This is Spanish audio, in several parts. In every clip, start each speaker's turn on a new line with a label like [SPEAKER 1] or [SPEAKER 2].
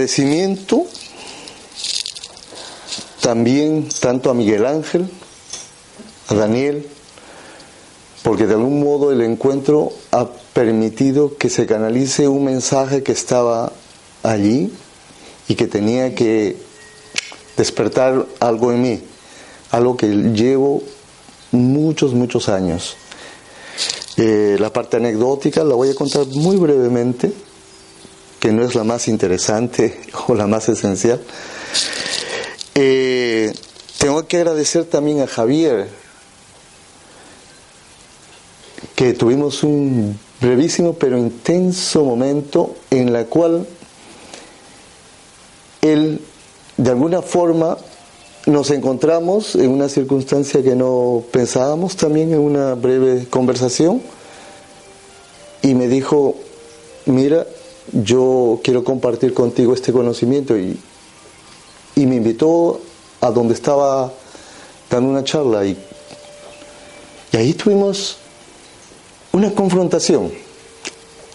[SPEAKER 1] mi agradecimiento también tanto a Miguel Ángel, a Daniel, porque de algún modo el encuentro ha permitido que se canalice un mensaje que estaba allí y que tenía que despertar algo en mí, algo que llevo muchos, muchos años. Eh, la parte anecdótica la voy a contar muy brevemente, que no es la más interesante o la más esencial. Eh, tengo que agradecer también a Javier, que tuvimos un brevísimo pero intenso momento en la cual él de alguna forma nos encontramos en una circunstancia que no pensábamos también en una breve conversación y me dijo, mira, yo quiero compartir contigo este conocimiento y, y me invitó a donde estaba dando una charla y, y ahí tuvimos una confrontación,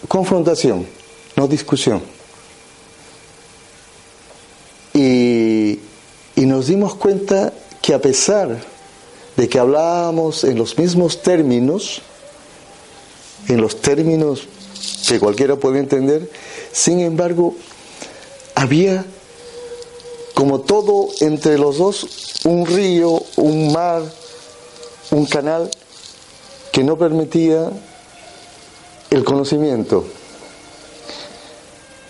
[SPEAKER 1] confrontación, no discusión. Y, y nos dimos cuenta que a pesar de que hablábamos en los mismos términos, en los términos que cualquiera puede entender, sin embargo, había como todo entre los dos un río, un mar, un canal que no permitía el conocimiento.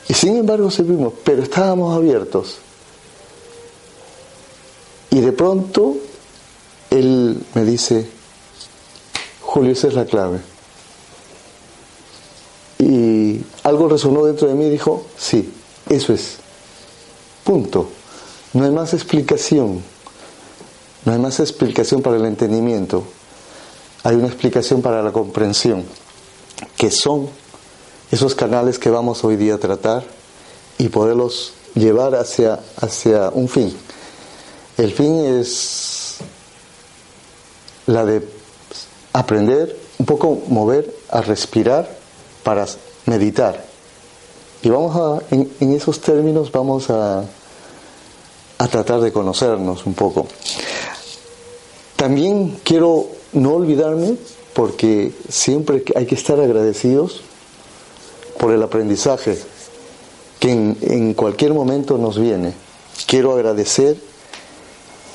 [SPEAKER 1] Y sin embargo servimos, pero estábamos abiertos. Y de pronto él me dice, Julio, esa es la clave. Y algo resonó dentro de mí y dijo, sí, eso es. Punto. No hay más explicación. No hay más explicación para el entendimiento. Hay una explicación para la comprensión, que son esos canales que vamos hoy día a tratar y poderlos llevar hacia, hacia un fin. El fin es la de aprender, un poco mover a respirar para meditar. Y vamos a, en, en esos términos vamos a, a tratar de conocernos un poco. También quiero no olvidarme, porque siempre hay que estar agradecidos por el aprendizaje que en, cualquier momento nos viene. Quiero agradecer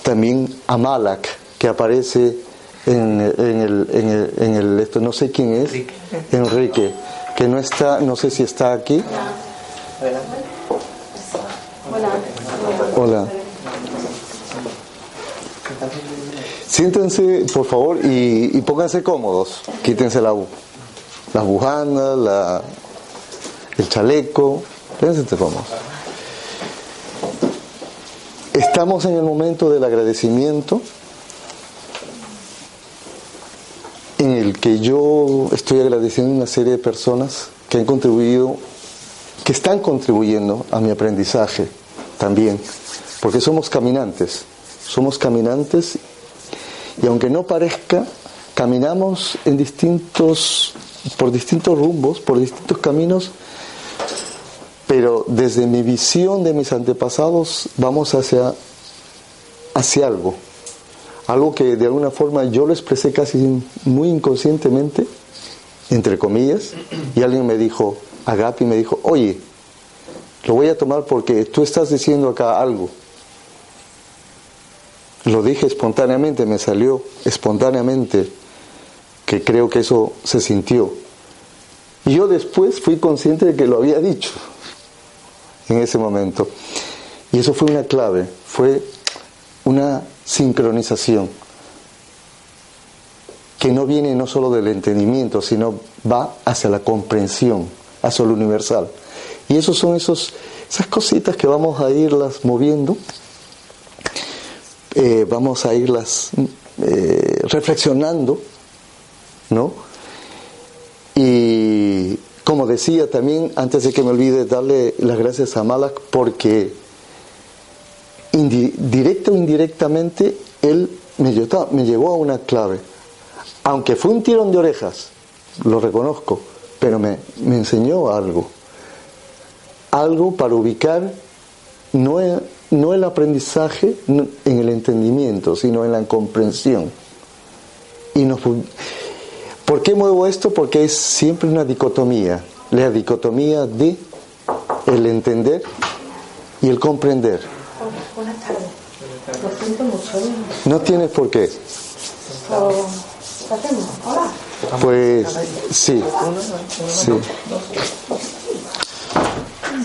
[SPEAKER 1] también a Malak, que aparece en, el, en, el, esto, no sé quién es, Enrique, que no está, no sé si está aquí. Hola. Siéntense, por favor, y, pónganse cómodos. Quítense la, las bujandas, la, el chaleco. Pónganse cómodos. Estamos en el momento del agradecimiento en el que yo estoy agradeciendo a una serie de personas que han contribuido, que están contribuyendo a mi aprendizaje también, porque somos caminantes, somos caminantes y aunque no parezca, caminamos en distintos, por distintos rumbos, por distintos caminos, pero desde mi visión de mis antepasados vamos hacia, hacia algo, algo que de alguna forma yo lo expresé casi muy inconscientemente, entre comillas, y alguien me dijo, Agapi me dijo, oye, lo voy a tomar porque tú estás diciendo acá algo. Lo dije espontáneamente, me salió espontáneamente, que creo que eso se sintió. Y yo después fui consciente de que lo había dicho en ese momento. Y eso fue una clave, fue una sincronización que no viene no solo del entendimiento, sino va hacia la comprensión, hacia lo universal. Y esos son esos, esas cositas que vamos a irlas moviendo eh, vamos a irlas eh, reflexionando, ¿no? Y como decía también, antes de que me olvide, darle las gracias a Malak porque directa o indirectamente él me llevó, me llevó a una clave. Aunque fue un tirón de orejas, lo reconozco, pero me, me enseñó algo. algo para ubicar no, no el aprendizaje en el entendimiento, sino en la comprensión. Y nos, ¿Por qué muevo esto? Porque es siempre una dicotomía, la dicotomía de el entender y el comprender. No tiene por qué. Pues sí, sí.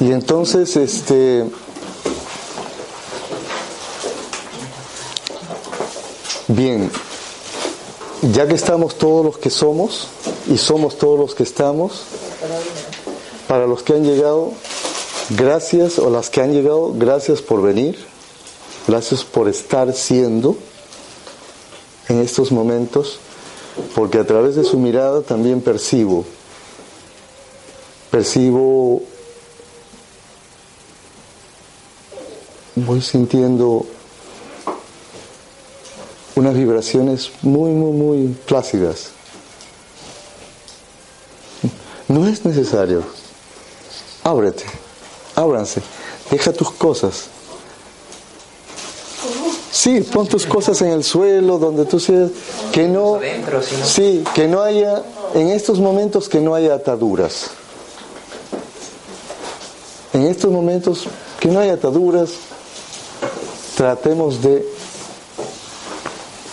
[SPEAKER 1] Y entonces, este, bien, ya que estamos todos los que somos y somos todos los que estamos, para los que han llegado, gracias, o las que han llegado, gracias por venir, gracias por estar siendo en estos momentos, porque a través de su mirada también percibo, percibo, voy sintiendo unas vibraciones muy, muy, muy plácidas. No es necesario. Ábrete, ábranse, deja tus cosas. Sí, pon tus cosas en el suelo, donde tú seas, que no, sí, que no haya, en estos momentos que no haya ataduras. En estos momentos que no haya ataduras, tratemos de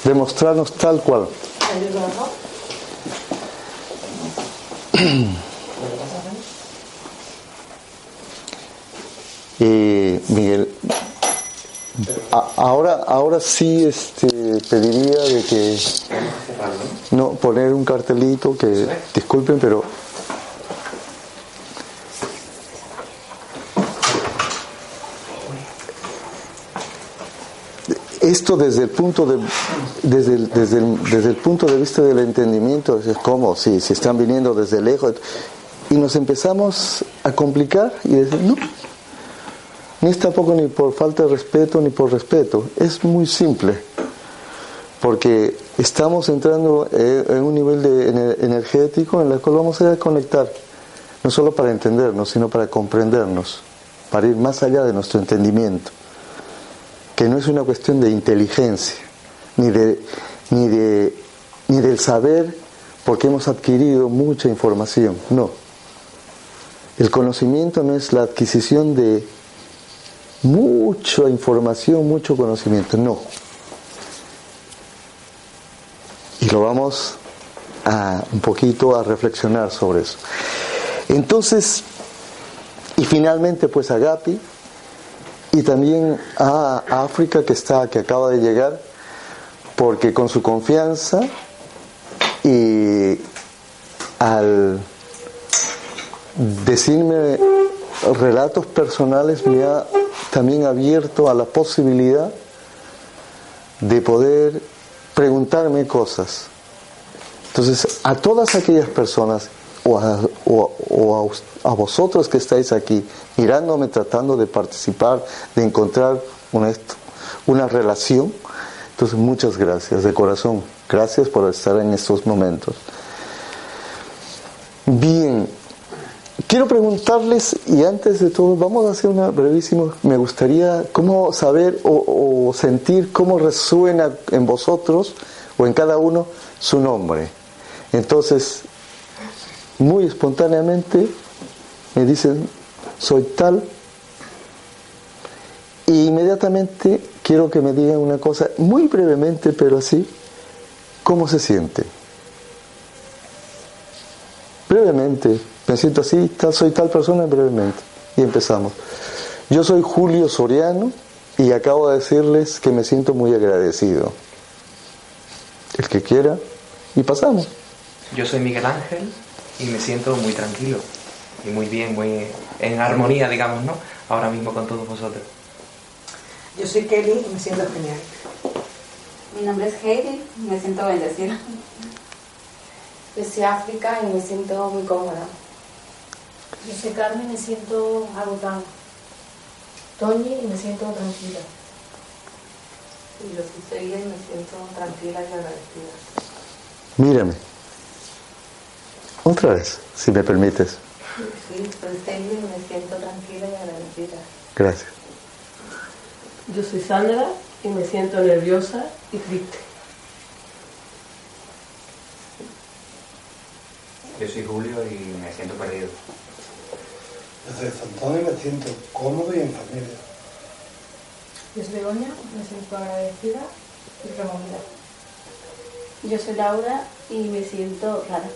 [SPEAKER 1] demostrarnos tal cual. Y Miguel, ahora, ahora sí este, pediría de que no poner un cartelito que disculpen, pero esto desde el punto de desde el, desde desde el punto de vista del entendimiento es como si, si están viniendo desde lejos. Y nos empezamos a complicar y decir no ni es tampoco ni por falta de respeto ni por respeto es muy simple porque estamos entrando en un nivel de energético en el cual vamos a conectar no solo para entendernos sino para comprendernos para ir más allá de nuestro entendimiento que no es una cuestión de inteligencia, ni, de, ni, de, ni del saber porque hemos adquirido mucha información, no. El conocimiento no es la adquisición de mucha información, mucho conocimiento, no. Y lo vamos a un poquito a reflexionar sobre eso. Entonces, y finalmente pues Agapi, y también a África que está, que acaba de llegar, porque con su confianza y al decirme relatos personales me ha también abierto a la posibilidad de poder preguntarme cosas. Entonces, a todas aquellas personas o a, a, vosotros que estáis aquí mirándome, tratando de participar, de encontrar una, una relación. Entonces, muchas gracias de corazón. Gracias por estar en estos momentos. Bien, quiero preguntarles, y antes de todo, vamos a hacer una brevísima, me gustaría cómo saber o, sentir cómo resuena en vosotros o en cada uno su nombre. Entonces, muy espontáneamente me dicen, soy tal, y inmediatamente quiero que me digan una cosa, muy brevemente, pero así, ¿cómo se siente? Brevemente, me siento así, tal, soy tal persona, brevemente. Y empezamos. Yo soy Julio Soriano y acabo de decirles que me siento muy agradecido. El que quiera, y pasamos.
[SPEAKER 2] Yo soy Miguel Ángel y me siento muy tranquilo y muy bien, muy en armonía, digamos, ¿no? Ahora mismo con todos vosotros.
[SPEAKER 3] Yo soy Kelly y me siento genial.
[SPEAKER 4] Mi nombre es Heidi y me siento bendecida.
[SPEAKER 5] Yo soy África y me siento muy cómoda.
[SPEAKER 6] Yo soy Carmen y me siento agotada. Toñi y me siento tranquila.
[SPEAKER 7] Y yo soy Celia y me siento tranquila y agradecida.
[SPEAKER 1] Mírame. Otra vez, si me permites.
[SPEAKER 7] Sí, soy Celia y me siento tranquila y meditar.
[SPEAKER 1] Gracias.
[SPEAKER 8] Yo soy Sandra y me siento nerviosa y triste.
[SPEAKER 9] Yo soy Julio y me siento perdido.
[SPEAKER 10] Yo soy Antonio y me siento cómodo y en familia.
[SPEAKER 6] Yo soy Begoña, me siento agradecida y removida.
[SPEAKER 5] Yo soy Laura y me siento rara.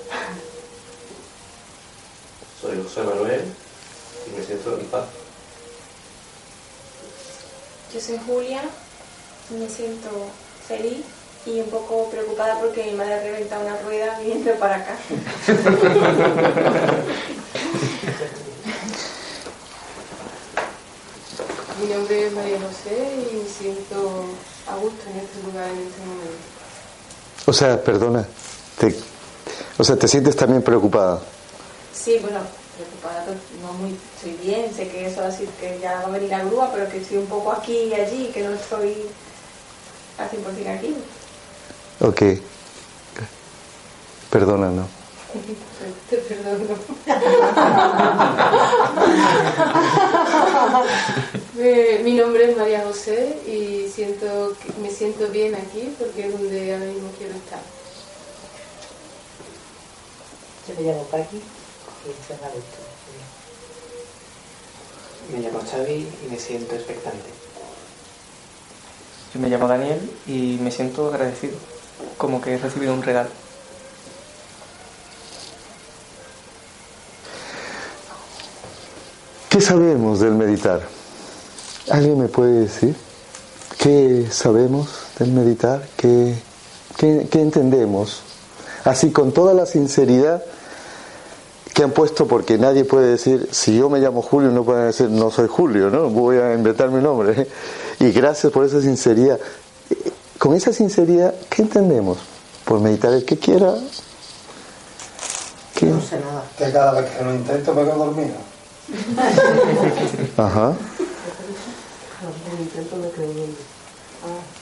[SPEAKER 11] Soy José Manuel y me siento en paz.
[SPEAKER 12] Yo soy Julia, me siento feliz y un poco preocupada porque mi madre ha reventado una rueda viniendo para acá.
[SPEAKER 13] Mi nombre es María José y me siento a gusto en este lugar en este momento.
[SPEAKER 1] O sea, perdona, te, o sea, te sientes también preocupada.
[SPEAKER 12] Sí, bueno, preocupada, no muy, estoy bien, sé que eso va a decir que ya va a venir la grúa, pero que estoy un poco aquí y allí, que no estoy al 100% aquí.
[SPEAKER 1] Ok. Perdona, ¿no?
[SPEAKER 13] Te perdono. Mi nombre es María José y siento que me siento bien aquí porque es donde ahora mismo quiero estar.
[SPEAKER 3] Yo me llamo Paqui y la gusto.
[SPEAKER 2] Me llamo Xavi y me siento expectante. Yo me llamo Daniel y me siento agradecido, como que he recibido un regalo.
[SPEAKER 1] ¿Qué sabemos del meditar? ¿Alguien me puede decir? ¿Qué sabemos del meditar? ¿Qué, qué, entendemos? Así con toda la sinceridad que han puesto, porque nadie puede decir, si yo me llamo Julio, no pueden decir, no soy Julio, ¿no? Voy a inventar mi nombre. Y gracias por esa sinceridad. Con esa sinceridad, ¿qué entendemos? Por meditar el que quiera. ¿Qué?
[SPEAKER 10] No sé nada. Que cada vez que lo intento me quedo dormido.
[SPEAKER 1] Ajá.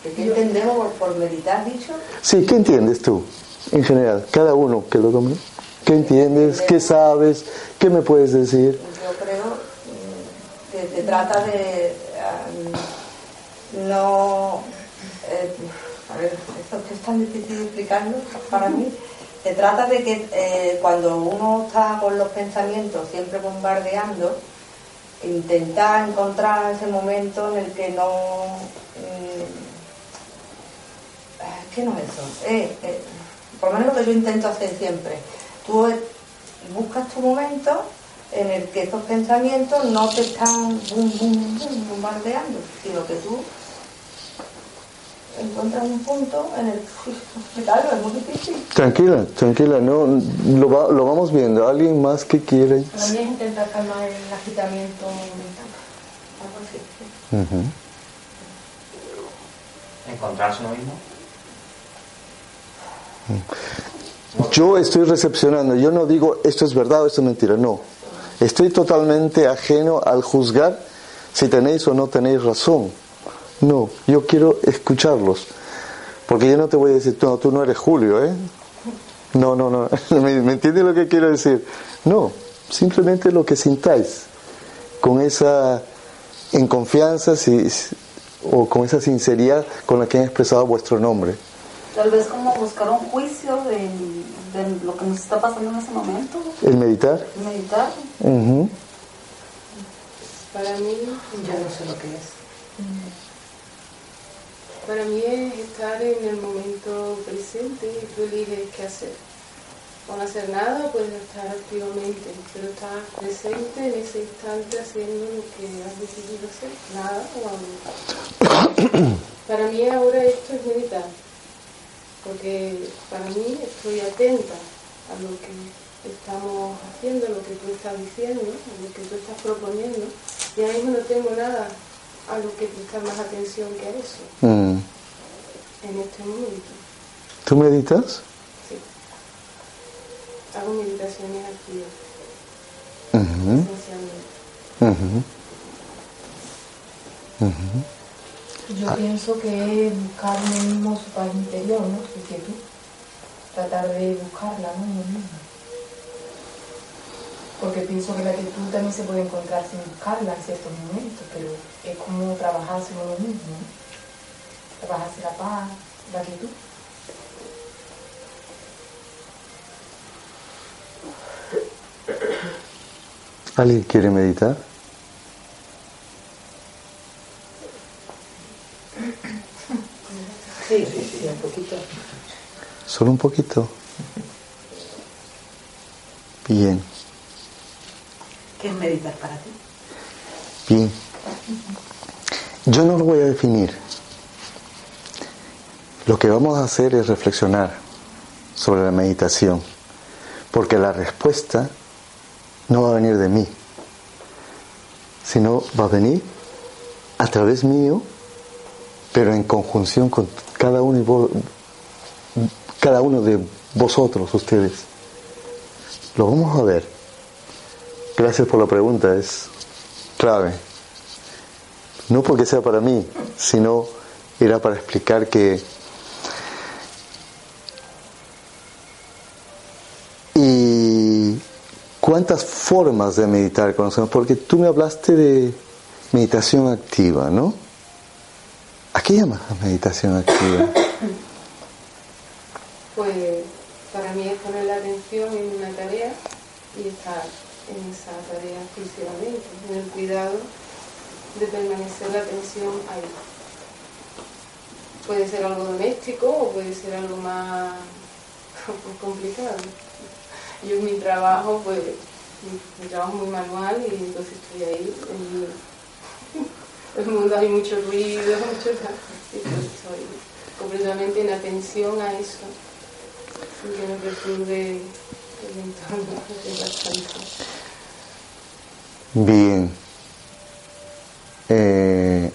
[SPEAKER 7] ¿Qué entendemos por, meditar, dicho?
[SPEAKER 1] Sí, ¿qué entiendes tú? En general, cada uno que lo tome. ¿Qué entiendes? ¿Qué sabes? ¿Qué me puedes decir?
[SPEAKER 7] Yo creo mm, que te trata de um, no. Eh, a ver, esto es tan difícil de explicarlo para mí. Se trata de que eh, cuando uno está con los pensamientos siempre bombardeando, intentar encontrar ese momento en el que no. mm, ¿Qué no es eso? Eh, por lo menos lo que yo intento hacer siempre. Tú buscas tu momento en el que esos pensamientos no te están bombardeando, sino que tú encuentras un punto en el que explicarlo es muy difícil.
[SPEAKER 1] Tranquila, tranquila, no, lo, va- lo vamos viendo. ¿Alguien más que quiere?
[SPEAKER 6] Es intentar calmar el agitamiento mental.
[SPEAKER 12] Algo así.
[SPEAKER 1] Ujú.
[SPEAKER 9] Encontrarse uno mismo.
[SPEAKER 1] Yo estoy recepcionando, yo no digo esto es verdad o esto es mentira, no. Estoy totalmente ajeno al juzgar si tenéis o no tenéis razón. No, yo quiero escucharlos. Porque yo no te voy a decir, no, tú no eres Julio, ¿eh? No, no, no. ¿Me, me entiendes lo que quiero decir? No, simplemente lo que sintáis. Con esa, en confianza si, o con esa sinceridad con la que han expresado vuestro nombre.
[SPEAKER 5] Tal vez como buscar un juicio de, de lo que nos está pasando en ese momento.
[SPEAKER 1] El meditar.
[SPEAKER 5] Meditar.
[SPEAKER 1] Ujú.
[SPEAKER 13] Para mí,
[SPEAKER 3] Yo no sé lo que es.
[SPEAKER 13] Para mí es estar en el momento presente y tú eliges qué hacer. O no hacer nada, puedes estar activamente, pero estar presente en ese instante haciendo lo que has decidido hacer, nada o algo. Para mí ahora esto es meditar, porque para mí estoy atenta a lo que estamos haciendo, a lo que tú estás diciendo, a lo que tú estás proponiendo, y ahora mismo no tengo nada a lo que prestar más atención que a eso,
[SPEAKER 1] Mm.
[SPEAKER 13] en este momento.
[SPEAKER 1] ¿Tú meditas?
[SPEAKER 13] Sí. Hago meditaciones activas,
[SPEAKER 1] Ujú,
[SPEAKER 13] esencialmente.
[SPEAKER 1] ujú, ujú.
[SPEAKER 6] Yo pienso que es buscar uno mismo su paz interior, ¿no? Quietud. Tratar de buscarla, ¿no? En uno mismo. Porque pienso que la quietud también se puede encontrar sin buscarla en ciertos momentos, pero es como trabajarse uno mismo, ¿no? trabajarse la paz, la quietud.
[SPEAKER 1] ¿Alguien quiere meditar?
[SPEAKER 3] Sí, sí, sí, un poquito.
[SPEAKER 1] Solo un poquito. Bien,
[SPEAKER 3] ¿Qué es meditar para ti?
[SPEAKER 1] bien. Yo no lo voy a definir. Lo que vamos a hacer es reflexionar sobre la meditación, porque la respuesta no va a venir de mí, sino va a venir a través mío, pero en conjunción con cada uno, cada uno de vosotros, ustedes. Lo vamos a ver. Gracias por la pregunta, es clave. No porque sea para mí, sino era para explicar que y cuántas formas de meditar conocemos, porque tú me hablaste de meditación activa, ¿no? ¿A qué llamas meditación activa?
[SPEAKER 13] Pues para mí es poner la atención en una tarea y estar en esa tarea exclusivamente, en el cuidado de permanecer la atención ahí. Puede ser algo doméstico o puede ser algo más complicado. Yo en mi trabajo, pues, mi, trabajo es muy manual y entonces estoy ahí. En el mundo hay mucho ruido, mucho y pues estoy completamente en atención a eso, sin que me perturbe el entorno, es bastante.
[SPEAKER 1] Bien. Eh,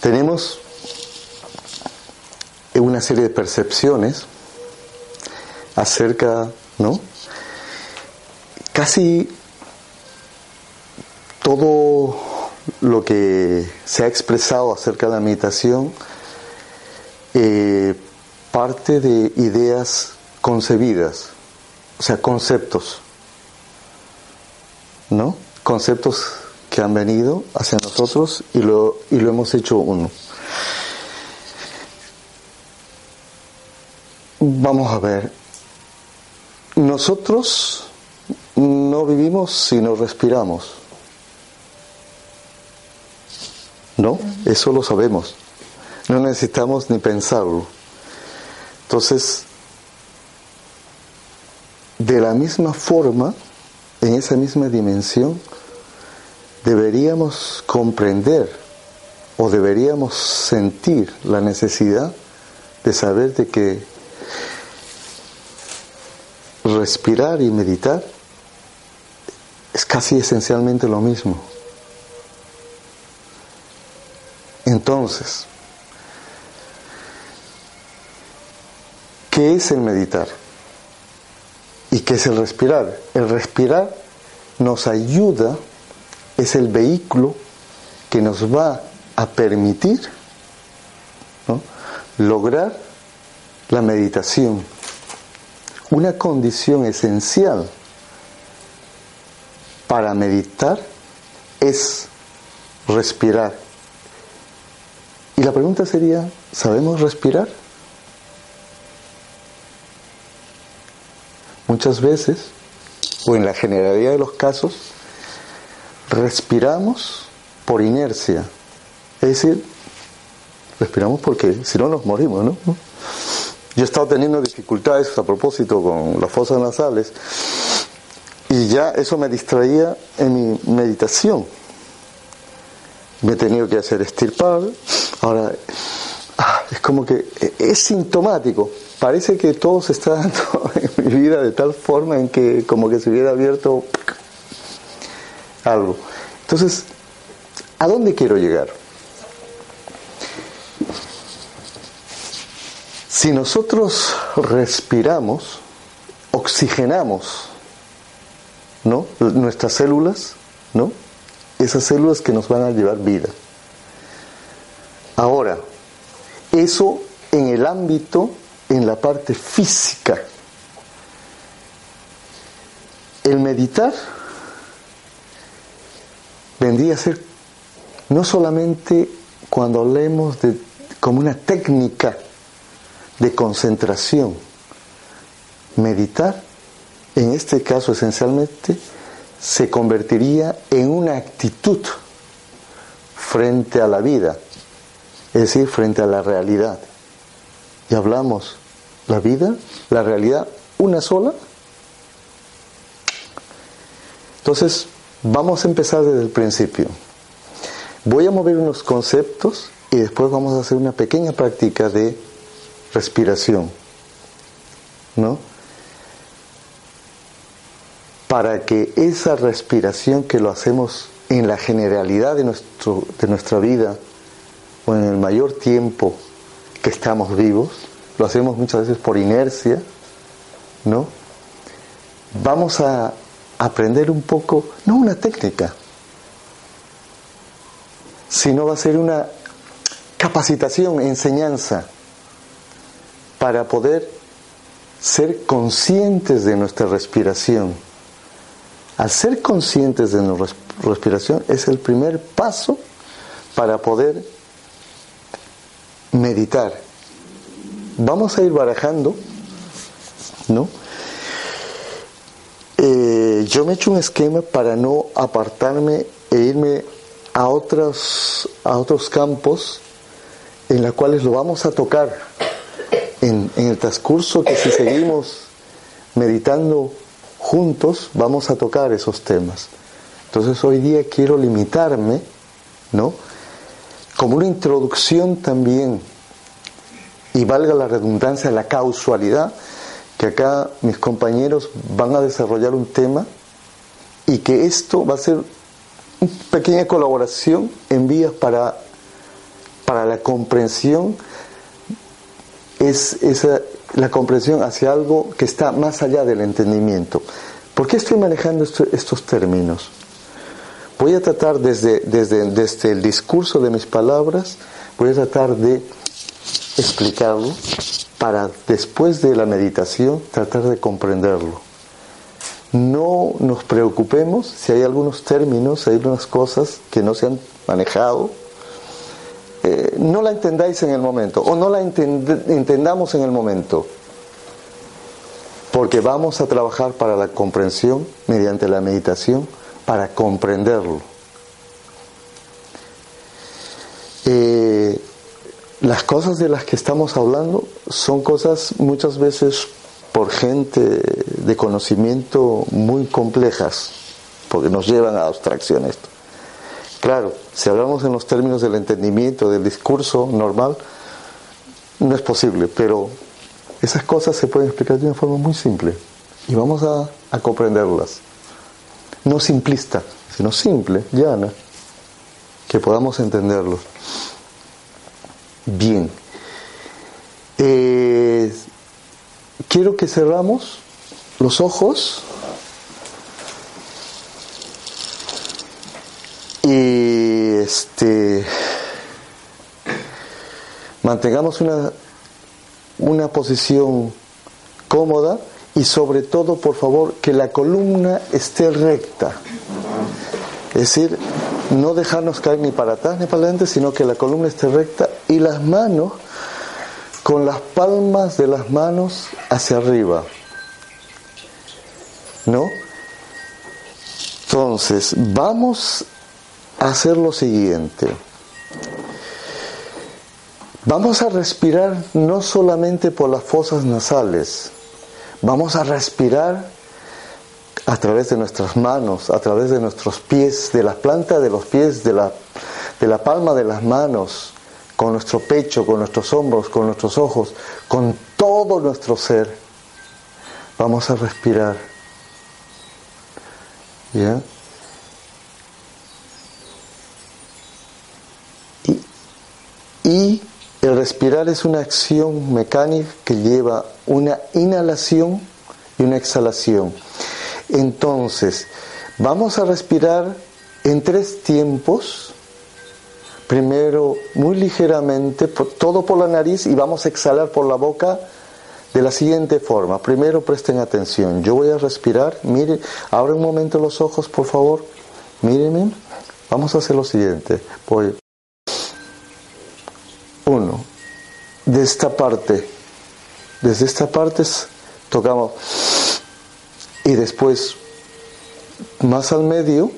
[SPEAKER 1] tenemos una serie de percepciones acerca, ¿no? Casi todo lo que se ha expresado acerca de la meditación eh, parte de ideas concebidas, o sea, conceptos, ¿no? Conceptos que han venido hacia nosotros y lo, y lo hemos hecho uno. Vamos a ver, nosotros no vivimos sino respiramos. ¿No? Eso lo sabemos. No necesitamos ni pensarlo. Entonces, de la misma forma, en esa misma dimensión, deberíamos comprender o deberíamos sentir la necesidad de saber de que respirar y meditar es casi esencialmente lo mismo. Entonces, ¿qué es el meditar? ¿Y qué es el respirar? El respirar nos ayuda, es el vehículo que nos va a permitir lograr la meditación. Una condición esencial para meditar es respirar. Y la pregunta sería, ¿sabemos respirar? Muchas veces, o en la generalidad de los casos, respiramos por inercia. Es decir, respiramos porque si no nos morimos, ¿no? Yo he estado teniendo dificultades a propósito con las fosas nasales y ya eso me distraía en mi meditación. Me he tenido que hacer estirpar. Ahora, ah, es como que es sintomático. Parece que todo se está dando mi vida de tal forma en que como que se hubiera abierto algo. Entonces, ¿a dónde quiero llegar? Si nosotros respiramos, oxigenamos, ¿no? Nuestras células, ¿no? Esas células que nos van a llevar vida. Ahora, eso en el ámbito, en la parte física. El meditar vendría a ser no solamente cuando hablemos de como una técnica de concentración, meditar, en este caso esencialmente, se convertiría en una actitud frente a la vida, es decir, frente a la realidad. Y hablamos, la vida, la realidad, una sola. Entonces, vamos a empezar desde el principio. Voy a mover unos conceptos y después vamos a hacer una pequeña práctica de respiración. ¿No? Para que esa respiración que lo hacemos en la generalidad de, nuestro, de nuestra vida o en el mayor tiempo que estamos vivos, lo hacemos muchas veces por inercia, ¿no? Vamos a aprender un poco, no una técnica, sino va a ser una capacitación, enseñanza, para poder ser conscientes de nuestra respiración. Al ser conscientes de nuestra respiración es el primer paso para poder meditar. Vamos a ir barajando, ¿no? Yo me he hecho un esquema para no apartarme e irme a otros, a otros campos en los cuales lo vamos a tocar en, en el transcurso que si seguimos meditando juntos vamos a tocar esos temas. Entonces hoy día quiero limitarme, ¿no? Como una introducción también, y valga la redundancia, la causalidad, que acá mis compañeros van a desarrollar un tema y que esto va a ser una pequeña colaboración en vías para, para la comprensión, es esa, la comprensión hacia algo que está más allá del entendimiento. ¿Por qué estoy manejando estos términos? Voy a tratar desde, desde, desde el discurso de mis palabras, voy a tratar de explicarlo para después de la meditación tratar de comprenderlo. No nos preocupemos si hay algunos términos, si hay algunas cosas que no se han manejado, eh, no la entendáis en el momento o no la entendamos en el momento, porque vamos a trabajar para la comprensión mediante la meditación, para comprenderlo. Eh, las cosas de las que estamos hablando son cosas muchas veces por gente de conocimiento muy complejas, porque nos llevan a abstracción esto. Claro, si hablamos en los términos del entendimiento, del discurso normal, no es posible, pero esas cosas se pueden explicar de una forma muy simple y vamos a, a comprenderlas. No simplista, sino simple, llana, que podamos entenderlo. Bien. Eh, quiero que cerramos los ojos y este mantengamos una, una posición cómoda y sobre todo, por favor, que la columna esté recta. Es decir, no dejarnos caer ni para atrás ni para adelante, sino que la columna esté recta y las manos con las palmas de las manos hacia arriba. ¿No? Entonces, vamos a hacer lo siguiente. Vamos a respirar no solamente por las fosas nasales, vamos a respirar a través de nuestras manos, a través de nuestros pies, de la planta de los pies, de la, de la palma de las manos, con nuestro pecho, con nuestros hombros, con nuestros ojos, con todo nuestro ser. Vamos a respirar. ¿Ya? Y, y el respirar es una acción mecánica que lleva una inhalación y una exhalación. Entonces, vamos a respirar en tres tiempos. Primero, muy ligeramente, todo por la nariz y vamos a exhalar por la boca de la siguiente forma. Primero presten atención. Yo voy a respirar. Mire, abra un momento los ojos, por favor. Mírenme. Vamos a hacer lo siguiente. Voy. Uno. De esta parte. Desde esta parte tocamos. Y después, más al medio.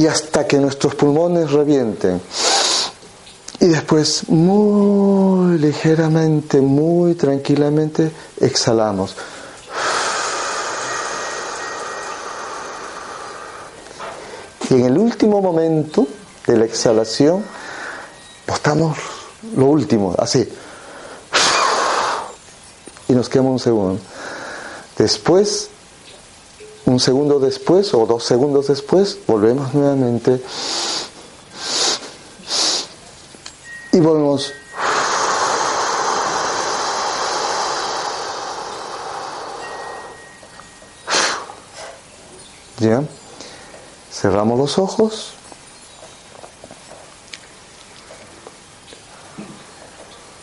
[SPEAKER 1] Y hasta que nuestros pulmones revienten. Y después, muy ligeramente, muy tranquilamente, exhalamos. Y en el último momento de la exhalación, botamos lo último, así. Y nos quedamos un segundo. Después, un segundo después o dos segundos después, volvemos nuevamente y volvemos. ¿Ya? Cerramos los ojos.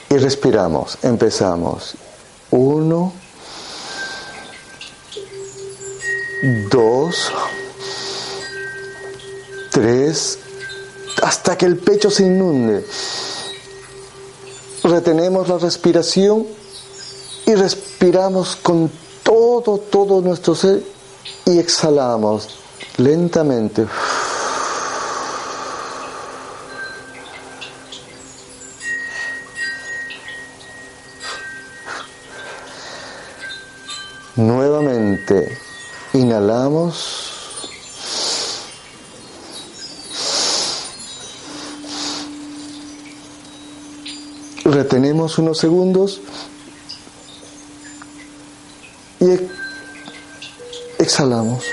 [SPEAKER 1] Y respiramos. Empezamos. Tres. Hasta que el pecho se inunde retenemos la respiración y respiramos con todo, todo nuestro ser y exhalamos lentamente. Nuevamente inhalamos. Retenemos unos segundos y exhalamos.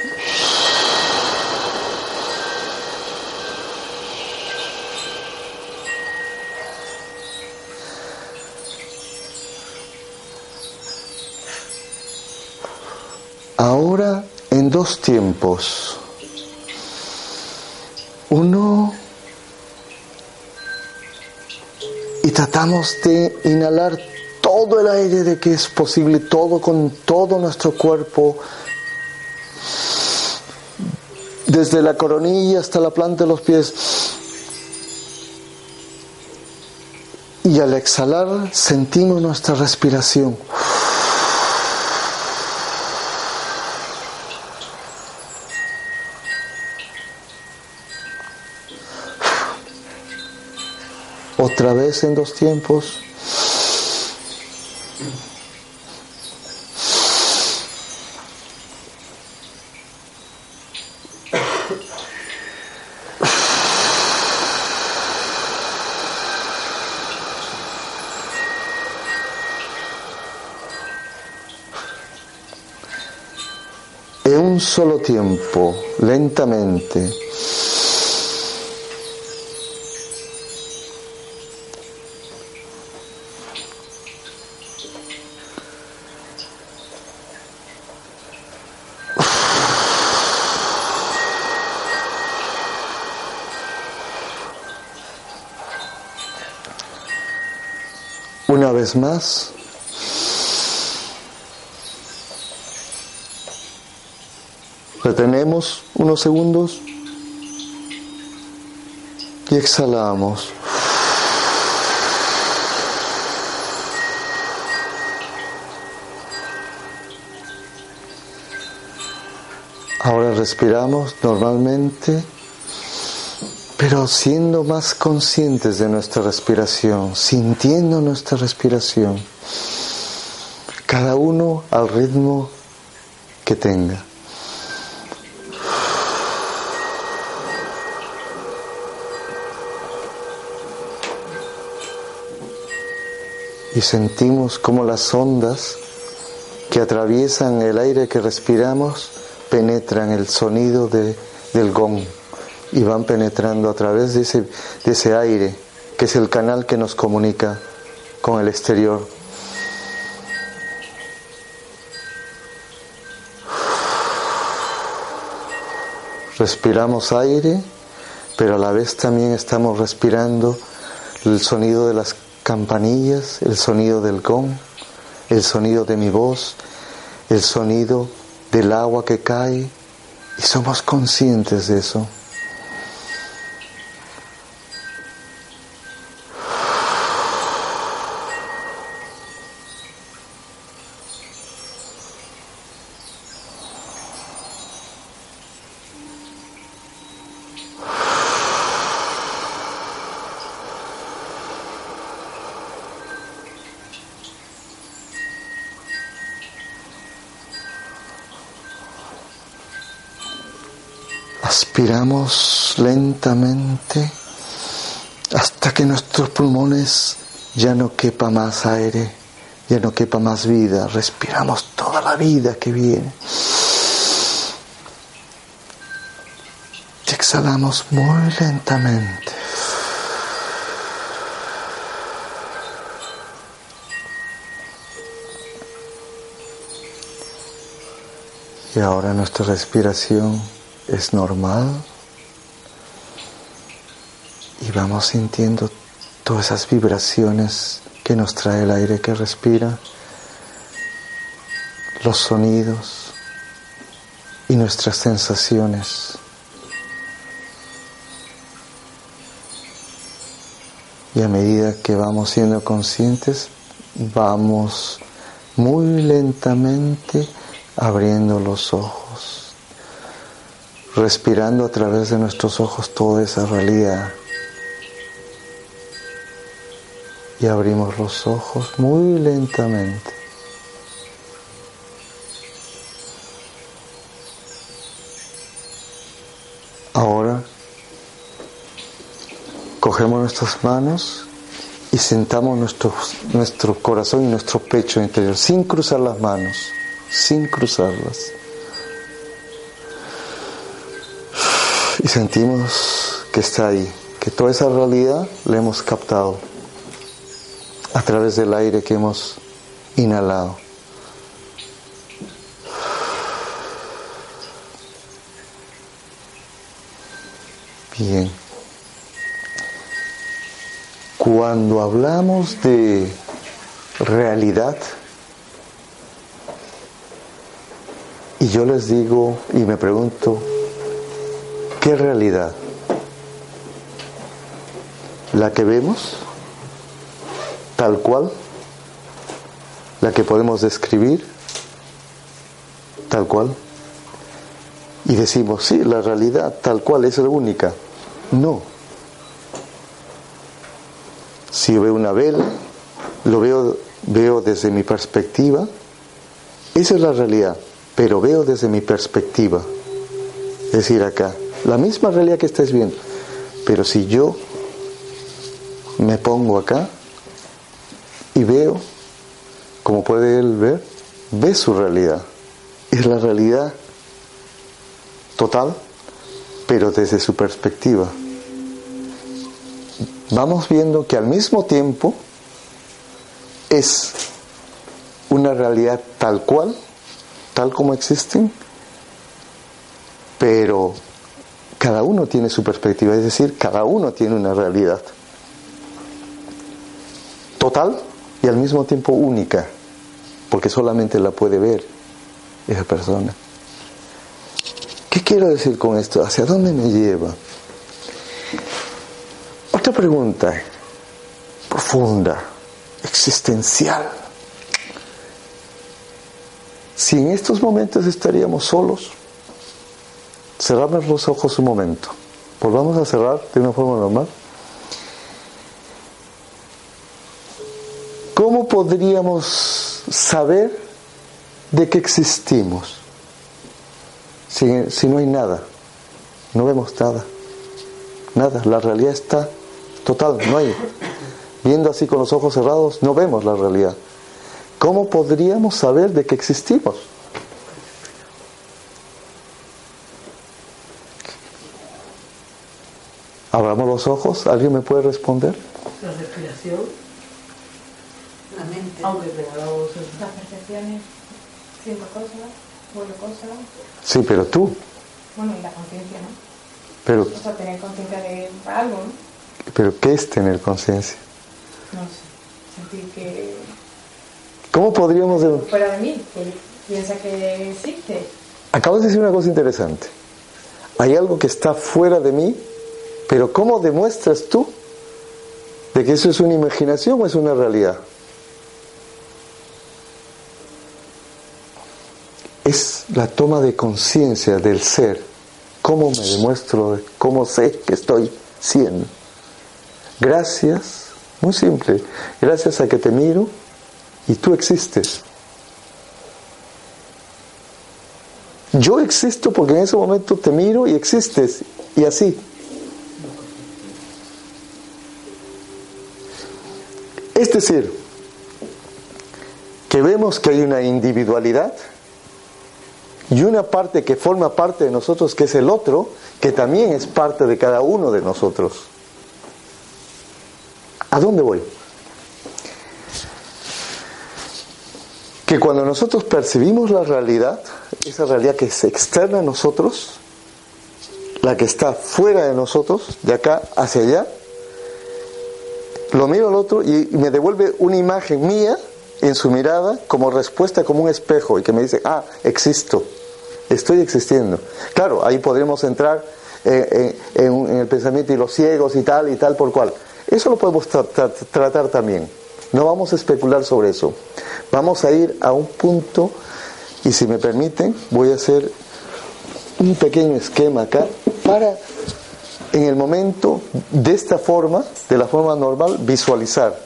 [SPEAKER 1] Ahora en dos tiempos. Tratamos de inhalar todo el aire de que es posible, todo con todo nuestro cuerpo, desde la coronilla hasta la planta de los pies. Y al exhalar sentimos nuestra respiración. Otra vez en dos tiempos. En un solo tiempo, lentamente. Una más. Retenemos unos segundos y exhalamos. Ahora respiramos normalmente pero siendo más conscientes de nuestra respiración, sintiendo nuestra respiración, cada uno al ritmo que tenga. Y sentimos como las ondas que atraviesan el aire que respiramos penetran el sonido de, del gong y van penetrando a través de ese, de ese aire, que es el canal que nos comunica con el exterior. Respiramos aire, pero a la vez también estamos respirando el sonido de las campanillas, el sonido del gong, el sonido de mi voz, el sonido del agua que cae y somos conscientes de eso. Aspiramos lentamente hasta que nuestros pulmones ya no quepa más aire, ya no quepa más vida. Respiramos toda la vida que viene. Exhalamos muy lentamente. Y ahora nuestra respiración es normal y vamos sintiendo todas esas vibraciones que nos trae el aire que respira, los sonidos y nuestras sensaciones. Y a medida que vamos siendo conscientes, vamos muy lentamente abriendo los ojos respirando a través de nuestros ojos toda esa realidad. Y abrimos los ojos muy lentamente. Ahora cogemos nuestras manos y sentamos nuestro, nuestro corazón y nuestro pecho interior sin cruzar las manos, sin cruzarlas. Sentimos que está ahí, que toda esa realidad la hemos captado a través del aire que hemos inhalado. Bien. Cuando hablamos de realidad, y yo les digo y me pregunto, ¿Qué realidad? ¿La que vemos? ¿Tal cual? ¿La que podemos describir? ¿Tal cual? Y decimos, sí, la realidad tal cual es la única. No. Si veo una vela, lo veo, veo desde mi perspectiva, esa es la realidad, pero veo desde mi perspectiva. Es decir, acá, la misma realidad que estáis viendo. Pero si yo me pongo acá y veo, como puede él ver, ve su realidad. Es la realidad total, pero desde su perspectiva. Vamos viendo que al mismo tiempo es una realidad tal cual, tal como existen, pero tiene su perspectiva, es decir, cada uno tiene una realidad total y al mismo tiempo única, porque solamente la puede ver esa persona. ¿Qué quiero decir con esto? ¿Hacia dónde me lleva? Otra pregunta profunda, existencial. Si en estos momentos estaríamos solos, cerramos los ojos un momento. Volvamos a cerrar de una forma normal. ¿Cómo podríamos saber de que existimos si, no hay nada? No vemos nada. Nada. La realidad está total, no hay. Viendo así con los ojos cerrados, no vemos la realidad. ¿Cómo podríamos saber de que existimos? Abramos los ojos, ¿alguien me puede responder?
[SPEAKER 8] La respiración.
[SPEAKER 3] La mente.
[SPEAKER 8] Aunque tengamos
[SPEAKER 6] Las percepciones, siento cosas, vuelvo cosas.
[SPEAKER 1] Sí, pero tú.
[SPEAKER 6] Bueno, y la conciencia, ¿no?
[SPEAKER 1] Pero,
[SPEAKER 6] O sea, tener conciencia de algo, ¿no?
[SPEAKER 1] pero ¿qué es tener conciencia?
[SPEAKER 6] No sé. sentir que
[SPEAKER 1] ¿Cómo podríamos... de-
[SPEAKER 6] fuera de mí, que piensa que existe.
[SPEAKER 1] Acabas de decir una cosa interesante. Hay algo que está fuera de mí, pero ¿cómo demuestras tú de que eso es una imaginación o es una realidad? Es la toma de conciencia del ser. ¿Cómo me demuestro, cómo sé que estoy siendo? Gracias, muy simple, gracias a que te miro y tú existes. Yo existo porque en ese momento te miro y existes, y así. Es decir, que vemos que hay una individualidad y una parte que forma parte de nosotros, que es el otro, que también es parte de cada uno de nosotros. ¿A dónde voy? Que cuando nosotros percibimos la realidad, esa realidad que es externa a nosotros, la que está fuera de nosotros, de acá hacia allá, lo miro al otro y me devuelve una imagen mía en su mirada como respuesta, como un espejo, y que me dice, ah, existo, estoy existiendo. Claro, ahí podremos entrar en, el pensamiento y los ciegos y tal y tal por cual. Eso lo podemos tra- tra- tratar también. No vamos a especular sobre eso. Vamos a ir a un punto y si me permiten voy a hacer un pequeño esquema acá para en el momento de esta forma, de la forma normal, visualizar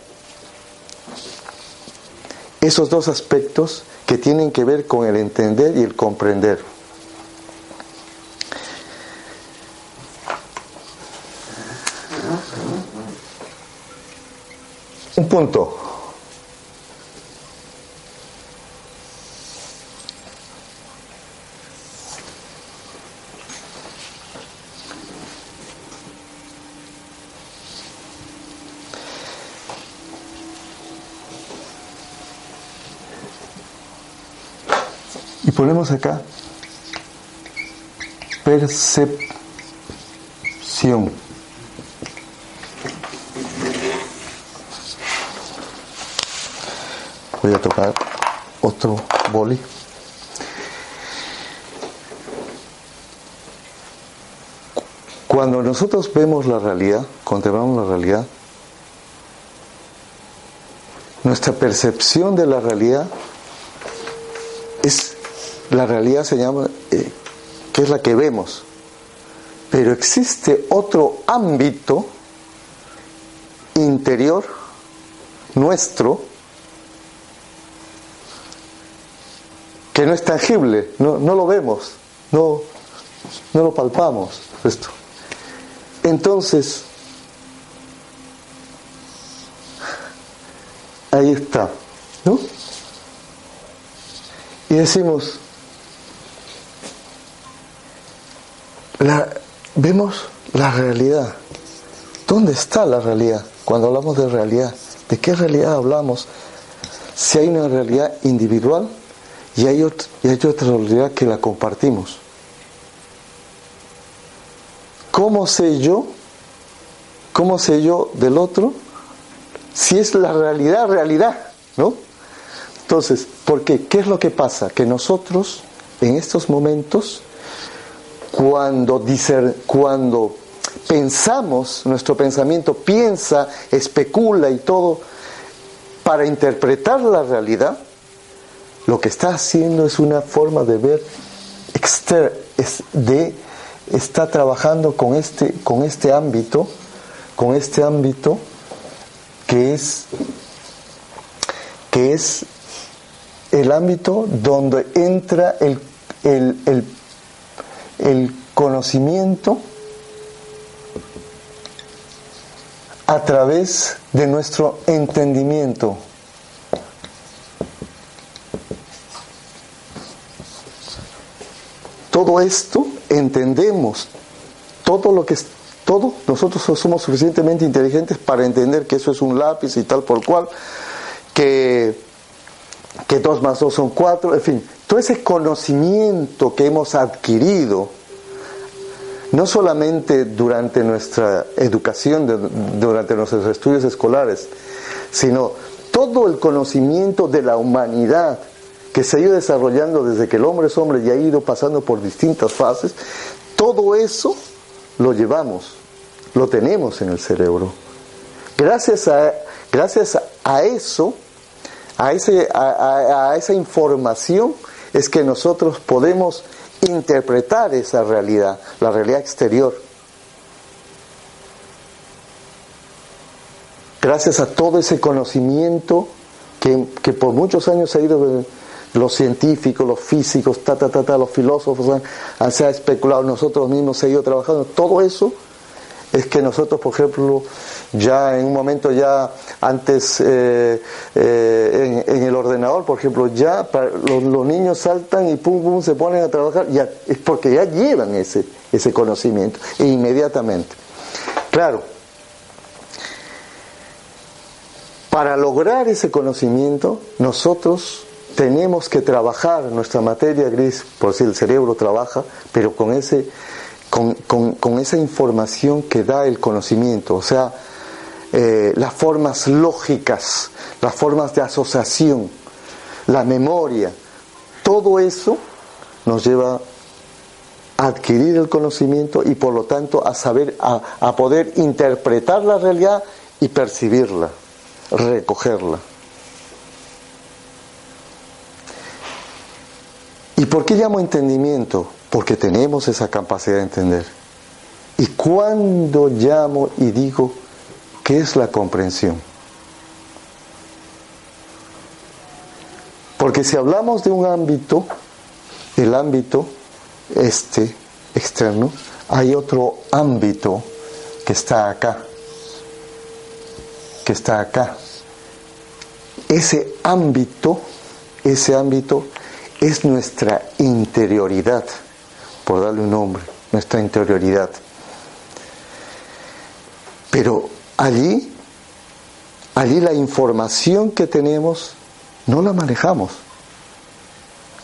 [SPEAKER 1] esos dos aspectos que tienen que ver con el entender y el comprender. Un punto. Y ponemos acá percepción. Voy a tocar otro boli. Cuando nosotros vemos la realidad, contemplamos la realidad, nuestra percepción de la realidad la realidad se llama eh, que es la que vemos pero existe otro ámbito interior nuestro que no es tangible no, no lo vemos no, no lo palpamos esto entonces ahí está ¿no? y decimos la, vemos la realidad. ¿Dónde está la realidad? Cuando hablamos de realidad, ¿de qué realidad hablamos? Si hay una realidad individual y hay, y hay otra realidad que la compartimos. ¿Cómo sé yo? ¿Cómo sé yo del otro? Si es la realidad, realidad, ¿no? Entonces, ¿por qué? ¿Qué es lo que pasa? Que nosotros, en estos momentos, cuando, dicer- cuando pensamos, nuestro pensamiento piensa, especula y todo, para interpretar la realidad, lo que está haciendo es una forma de ver exter es de está trabajando con este con este ámbito, con este ámbito que es que es el ámbito donde entra el, el, el el conocimiento a través de nuestro entendimiento. Todo esto entendemos, todo lo que es, todo, nosotros somos suficientemente inteligentes para entender que eso es un lápiz y tal por cual, que, que 2 más 2 son 4, en fin, todo ese conocimiento que hemos adquirido, no solamente durante nuestra educación, durante nuestros estudios escolares, sino todo el conocimiento de la humanidad que se ha ido desarrollando desde que el hombre es hombre y ha ido pasando por distintas fases, todo eso lo llevamos, lo tenemos en el cerebro. Gracias a, gracias a eso, a, ese, a, a esa información, es que nosotros podemos interpretar esa realidad, la realidad exterior. Gracias a todo ese conocimiento que, que por muchos años ha ido los científicos, los físicos, ta, ta, ta, ta los filósofos han, se especulado, nosotros mismos se ha ido trabajando, todo eso es que nosotros, por ejemplo, ya en un momento ya antes eh, eh, en, el ordenador, por ejemplo, ya los, niños saltan y pum pum se ponen a trabajar, ya, es porque ya llevan ese, ese conocimiento e inmediatamente. Claro, para lograr ese conocimiento, nosotros tenemos que trabajar nuestra materia gris, por si el cerebro trabaja, pero con, ese, con, con, esa información que da el conocimiento, o sea, eh, las formas lógicas, las formas de asociación, la memoria, todo eso nos lleva a adquirir el conocimiento y por lo tanto a saber, a, a poder interpretar la realidad y percibirla, recogerla. ¿Y por qué llamo entendimiento? Porque tenemos esa capacidad de entender. ¿Y cuando llamo y digo qué es la comprensión? Porque si hablamos de un ámbito, el ámbito este externo, hay otro ámbito que está acá, que está acá. Ese ámbito, ese ámbito es nuestra interioridad, por darle un nombre, nuestra interioridad. Pero allí, allí la información que tenemos no la manejamos.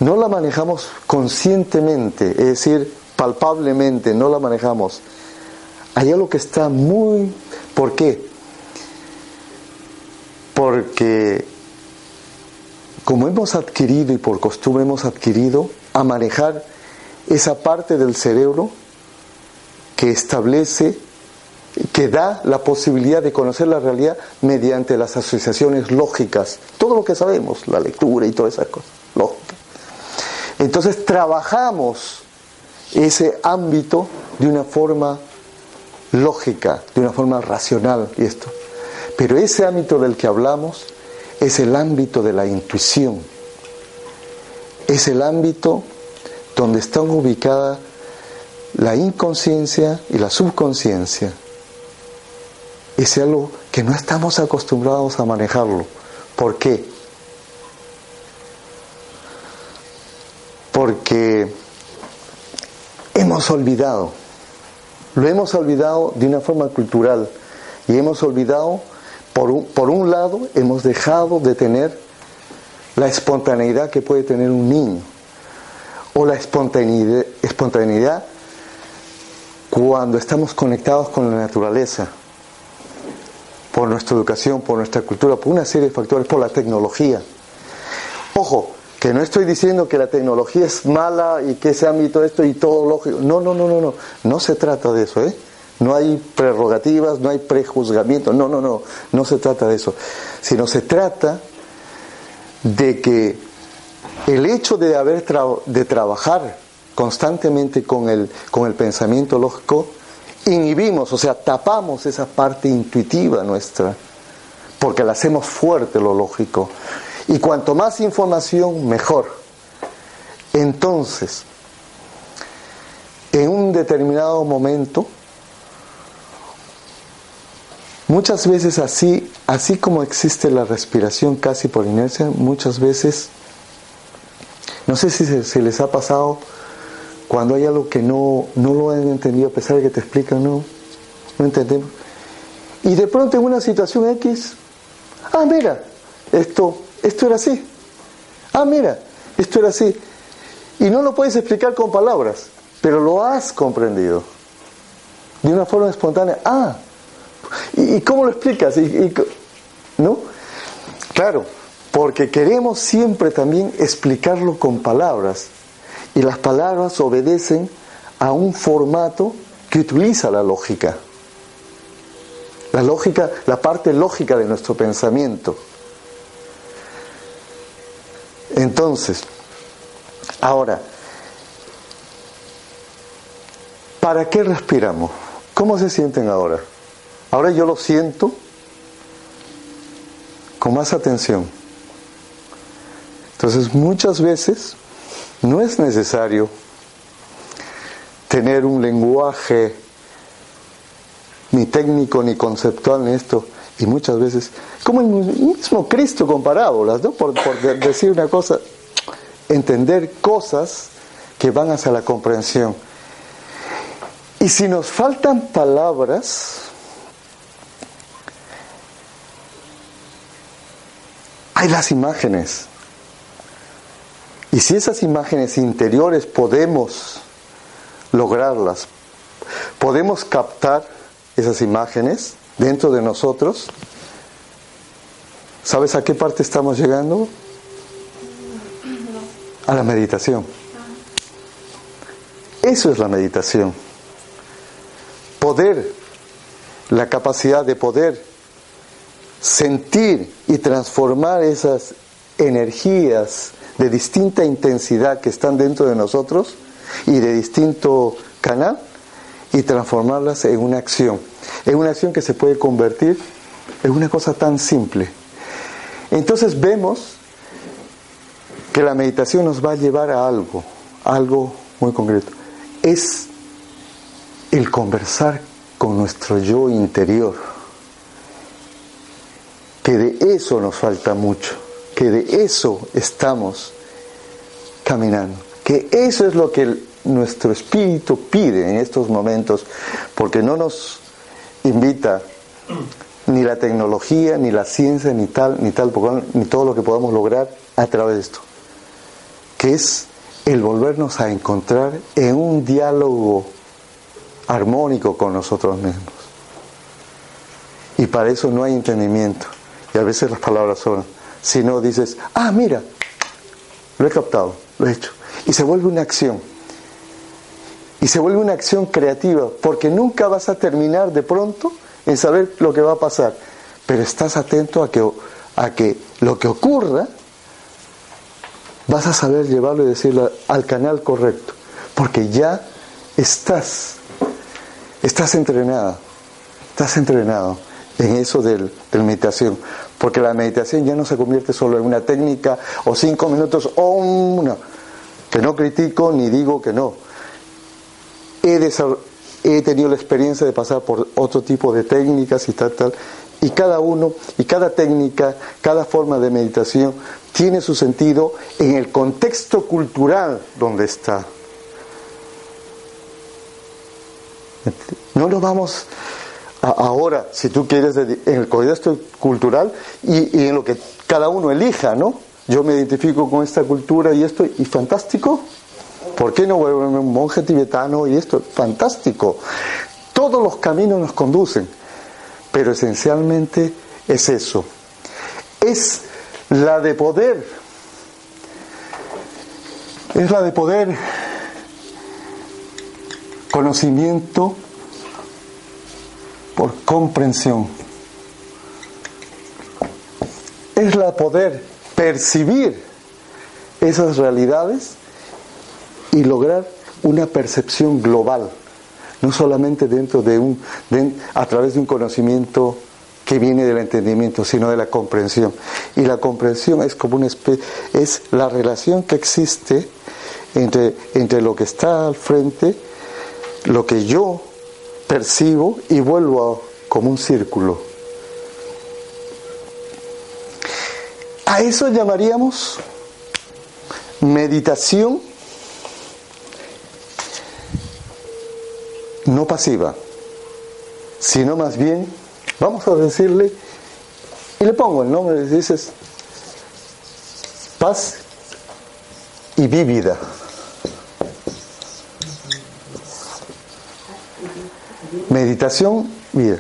[SPEAKER 1] No la manejamos conscientemente, es decir, palpablemente, no la manejamos. Hay algo que está muy... ¿Por qué? Porque como hemos adquirido y por costumbre hemos adquirido a manejar esa parte del cerebro que establece, que da la posibilidad de conocer la realidad mediante las asociaciones lógicas, todo lo que sabemos, la lectura y todas esas cosas, lógica. Entonces trabajamos ese ámbito de una forma lógica, de una forma racional y esto. Pero ese ámbito del que hablamos es el ámbito de la intuición, es el ámbito donde están ubicadas la inconsciencia y la subconsciencia. Es algo que no estamos acostumbrados a manejarlo. ¿Por qué? Porque hemos olvidado, lo hemos olvidado de una forma cultural y hemos olvidado por un, por un lado, hemos dejado de tener la espontaneidad que puede tener un niño, o la espontaneidad, cuando estamos conectados con la naturaleza, por nuestra educación, por nuestra cultura, por una serie de factores, por la tecnología. Ojo, que no estoy diciendo que la tecnología es mala y que ese ámbito esto y todo lógico. No, no, no, no, no. No se trata de eso, ¿eh? No hay prerrogativas, no hay prejuzgamiento, no, no, no, no se trata de eso, sino se trata de que el hecho de haber de trabajar constantemente con el, con el pensamiento lógico, inhibimos, o sea, tapamos esa parte intuitiva nuestra, porque la hacemos fuerte lo lógico. Y cuanto más información, mejor. Entonces, en un determinado momento, Muchas veces así, así como existe la respiración casi por inercia, muchas veces, no sé si se, les ha pasado cuando hay algo que no, no lo han entendido, a pesar de que te explican, no, no entendemos. Y de pronto en una situación X, ah, mira, esto, esto era así. Ah, mira, esto era así. Y no lo puedes explicar con palabras, pero lo has comprendido. De una forma espontánea. Ah, ¿Y, cómo lo explicas? ¿Y, ¿No? Claro, porque queremos siempre también explicarlo con palabras y las palabras obedecen a un formato que utiliza la lógica. La lógica, la parte lógica de nuestro pensamiento. Entonces, ahora, ¿para qué respiramos? ¿Cómo se sienten ahora? Ahora yo lo siento con más atención. Entonces muchas veces no es necesario tener un lenguaje ni técnico ni conceptual en esto. Y muchas veces, como el mismo Cristo con parábolas, ¿no? Por, por decir una cosa, entender cosas que van hacia la comprensión. Y si nos faltan palabras, hay las imágenes. Y si esas imágenes interiores podemos lograrlas, podemos captar esas imágenes dentro de nosotros, ¿sabes a qué parte estamos llegando? A la meditación. Eso es la meditación. Poder, la capacidad de poder sentir y transformar esas energías de distinta intensidad que están dentro de nosotros y de distinto canal y transformarlas en una acción, en una acción que se puede convertir en una cosa tan simple. Entonces vemos que la meditación nos va a llevar a algo, algo muy concreto. Es el conversar con nuestro yo interior, que de eso nos falta mucho, que de eso estamos caminando, que eso es lo que nuestro espíritu pide en estos momentos, porque no nos invita ni la tecnología, ni la ciencia, ni tal, ni tal, ni todo lo que podamos lograr a través de esto, que es el volvernos a encontrar en un diálogo armónico con nosotros mismos. Y para eso no hay entendimiento. Y a veces las palabras son, si no dices, ah, mira, lo he captado, lo he hecho. Y se vuelve una acción. Y se vuelve una acción creativa, porque nunca vas a terminar de pronto en saber lo que va a pasar. Pero estás atento a que, a que lo que ocurra, vas a saber llevarlo y decirlo al canal correcto. Porque ya estás Estás entrenada, estás entrenado en eso de la meditación, porque la meditación ya no se convierte solo en una técnica o cinco minutos o una, que no critico ni digo que no. He, he tenido la experiencia de pasar por otro tipo de técnicas y tal, tal, y cada uno y cada técnica, cada forma de meditación tiene su sentido en el contexto cultural donde está. No nos vamos ahora, si tú quieres, en el contexto cultural y, en lo que cada uno elija, ¿no? Yo me identifico con esta cultura y esto, y fantástico. ¿Por qué no volverme un monje tibetano y esto? Fantástico. Todos los caminos nos conducen, pero esencialmente es eso. Es la de poder. Es la de poder conocimiento por comprensión. Es la poder percibir esas realidades y lograr una percepción global, no solamente dentro de un, a través de un conocimiento que viene del entendimiento, sino de la comprensión. Y la comprensión es como una es la relación que existe entre, entre lo que está al frente lo que yo percibo y vuelvo como un círculo. A eso llamaríamos meditación no pasiva, sino más bien, vamos a decirle, y le pongo el nombre, dices, paz y vívida. Meditación, mira,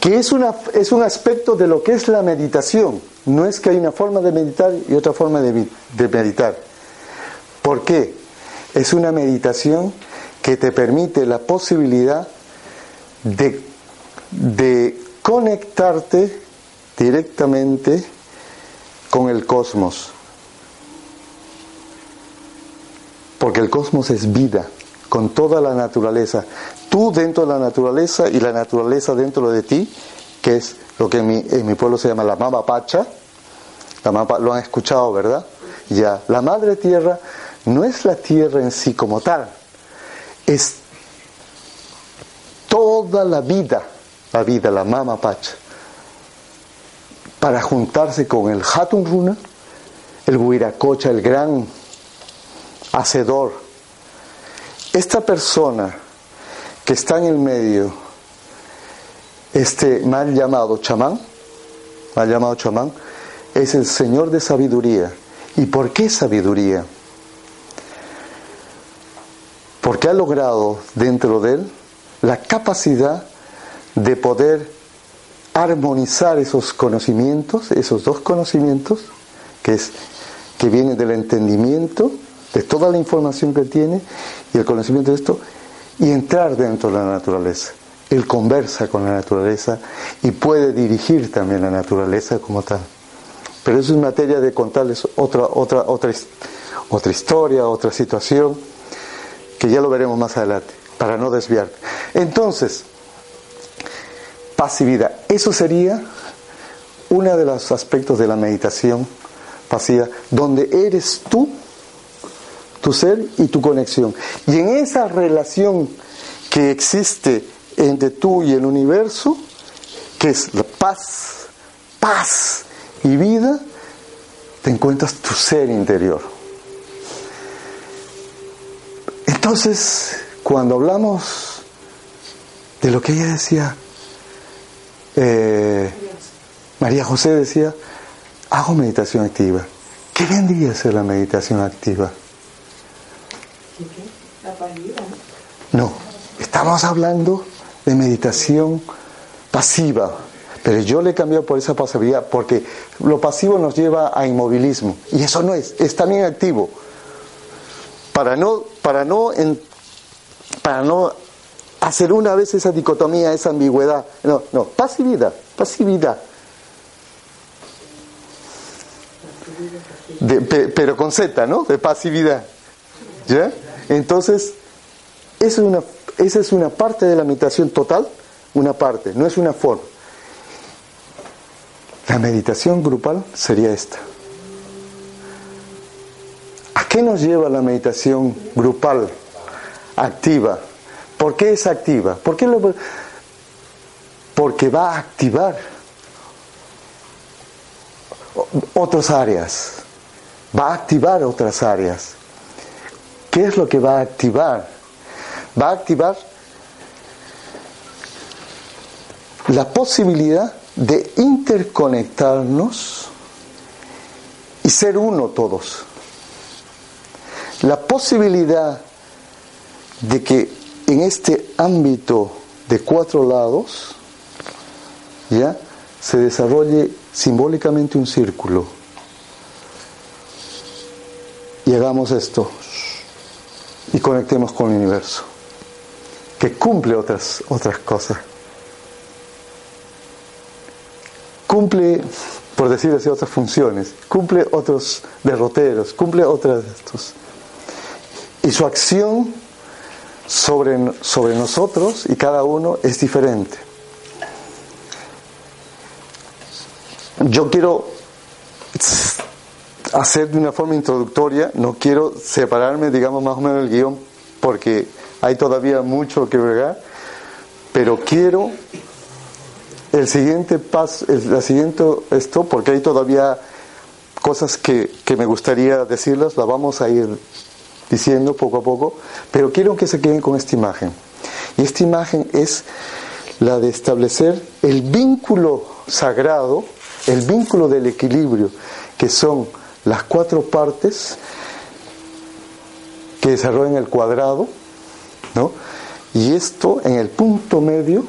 [SPEAKER 1] que es, una, es un aspecto de lo que es la meditación, no es que hay una forma de meditar y otra forma de, de meditar. ¿Por qué? Es una meditación que te permite la posibilidad de, de conectarte directamente con el cosmos. Porque el cosmos es vida, con toda la naturaleza. Tú dentro de la naturaleza y la naturaleza dentro de ti, que es lo que en mi, pueblo se llama la mama pacha. La mama, lo han escuchado, ¿verdad? Ya, la madre tierra no es la tierra en sí como tal, es toda la vida, la vida, la mama pacha, para juntarse con el Hatun Runa, el Buiracocha, el gran hacedor. Esta persona que está en el medio, este mal llamado chamán, mal llamado chamán, es el Señor de sabiduría. ¿Y por qué sabiduría? Porque ha logrado dentro de él la capacidad de poder armonizar esos conocimientos, esos dos conocimientos, que es que viene del entendimiento de toda la información que tiene y el conocimiento de esto, y entrar dentro de la naturaleza. Él conversa con la naturaleza y puede dirigir también la naturaleza como tal. Pero eso es materia de contarles otra, otra, otra, otra historia, otra situación, que ya lo veremos más adelante, para no desviar. Entonces, pasividad. Eso sería uno de los aspectos de la meditación pasiva, donde eres tú, tu ser y tu conexión. Y en esa relación que existe entre tú y el universo, que es la paz, paz y vida, te encuentras tu ser interior. Entonces, cuando hablamos de lo que ella decía, eh, María José decía, hago meditación activa. ¿Qué vendría a ser la meditación activa? No, estamos hablando de meditación pasiva, pero yo le he cambiado por esa pasividad, porque lo pasivo nos lleva a inmovilismo, y eso no es, es también activo. Para no, para no, para no hacer una vez esa dicotomía, esa ambigüedad, no, no, pasividad, pasividad. pero con Z, ¿no? De pasividad. ¿Ya? Entonces, esa es, una, parte de la meditación total, una parte, no es una forma. La meditación grupal sería esta. ¿A qué nos lleva la meditación grupal activa? ¿Por qué es activa? ¿Por qué lo... Porque va a activar otras áreas, va a activar otras áreas. ¿Qué es lo que va a activar? Va a activar la posibilidad de interconectarnos y ser uno todos. La posibilidad de que en este ámbito de cuatro lados ya se desarrolle simbólicamente un círculo y hagamos esto y conectemos con el universo que cumple otras otras cosas. Cumple por decir así otras funciones cumple otros derroteros cumple otras estos. Y su acción sobre, sobre nosotros y cada uno es diferente. Yo quiero hacer de una forma introductoria, no quiero separarme, digamos, más o menos del guion, porque hay todavía mucho que ver, pero quiero el siguiente paso, el, siguiente esto, porque hay todavía cosas que, que me gustaría decirlas, las vamos a ir diciendo poco a poco, pero quiero que se queden con esta imagen. Y esta imagen es la de establecer el vínculo sagrado el vínculo del equilibrio, que son las cuatro partes que desarrollan el cuadrado, ¿no? Y esto en el punto medio,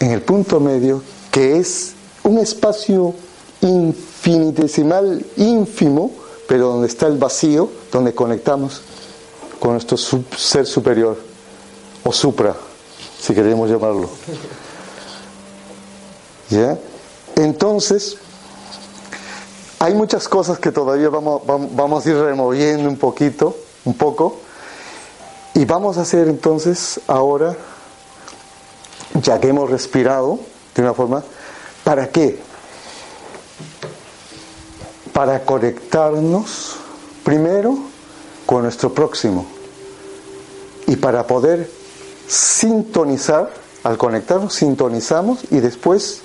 [SPEAKER 1] en el punto medio que es un espacio infinitesimal, ínfimo, pero donde está el vacío, donde conectamos con nuestro ser superior, o supra, si queremos llamarlo. ¿Ya? Entonces, hay muchas cosas que todavía vamos, vamos a ir removiendo un poquito, un poco, y vamos a hacer entonces ahora, ya que hemos respirado de una forma, ¿para qué? Para conectarnos primero con nuestro próximo y para poder sintonizar, al conectarnos, sintonizamos y después,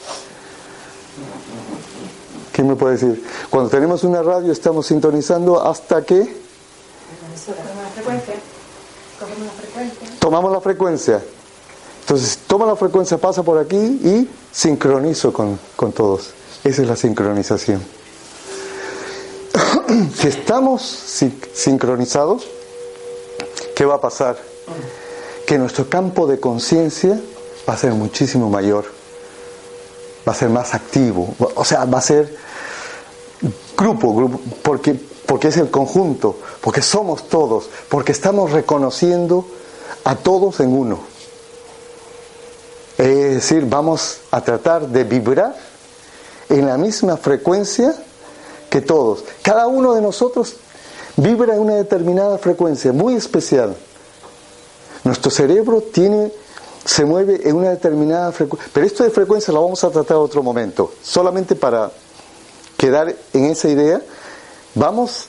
[SPEAKER 1] ¿qué me puede decir? Cuando tenemos una radio estamos sintonizando hasta que... Tomamos la frecuencia. Entonces, toma la frecuencia, pasa por aquí y sincronizo con, con todos. Esa es la sincronización. si estamos sincronizados, ¿qué va a pasar? Que nuestro campo de conciencia va a ser muchísimo mayor, va a ser más activo, o sea, va a ser grupo, grupo porque, porque es el conjunto, porque somos todos, porque estamos reconociendo a todos en uno. Es decir, vamos a tratar de vibrar en la misma frecuencia que todos. Cada uno de nosotros vibra en una determinada frecuencia muy especial. Nuestro cerebro tiene, se mueve en una determinada frecuencia. Pero esto de frecuencia lo vamos a tratar otro momento. Solamente para quedar en esa idea, vamos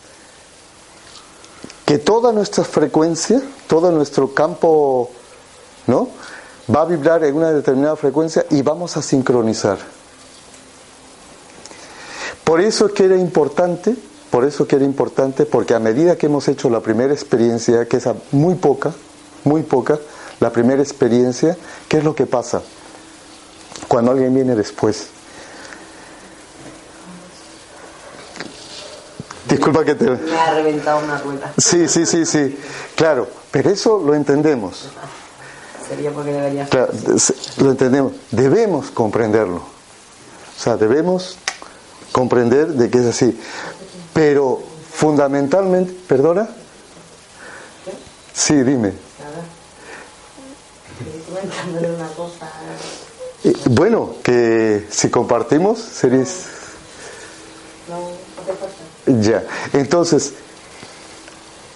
[SPEAKER 1] que toda nuestra frecuencia, todo nuestro campo, ¿no? Va a vibrar en una determinada frecuencia y vamos a sincronizar. Por eso que era importante, por eso que era importante, porque a medida que hemos hecho la primera experiencia, que es muy poca, muy poca, la primera experiencia, ¿qué es lo que pasa cuando alguien viene después? Disculpa que te...
[SPEAKER 3] Me ha reventado una rueda.
[SPEAKER 1] Sí, sí, sí, sí. Claro, pero eso lo entendemos.
[SPEAKER 3] Sería porque debería
[SPEAKER 1] Claro, lo entendemos. Debemos comprenderlo. O sea, debemos comprender de que es así. Pero fundamentalmente, ¿perdona? Sí, dime.
[SPEAKER 3] comentándole una cosa.
[SPEAKER 1] Eh, bueno, que si compartimos, seréis...
[SPEAKER 3] No,
[SPEAKER 1] Ya, entonces,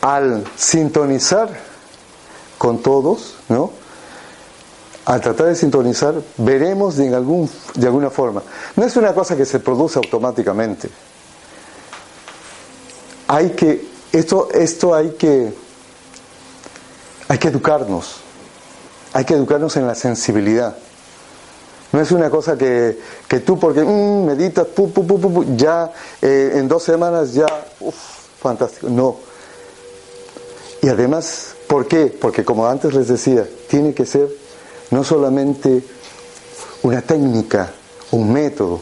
[SPEAKER 1] al sintonizar con todos, ¿no? Al tratar de sintonizar, veremos de, algún, de alguna forma. No es una cosa que se produce automáticamente. Hay que, esto, esto hay que, hay que educarnos. Hay que educarnos en la sensibilidad. No es una cosa que, que tú porque mm, meditas, ya eh, en dos semanas ya, uff, fantástico. No. Y además, ¿por qué? Porque como antes les decía, tiene que ser no solamente una técnica, un método,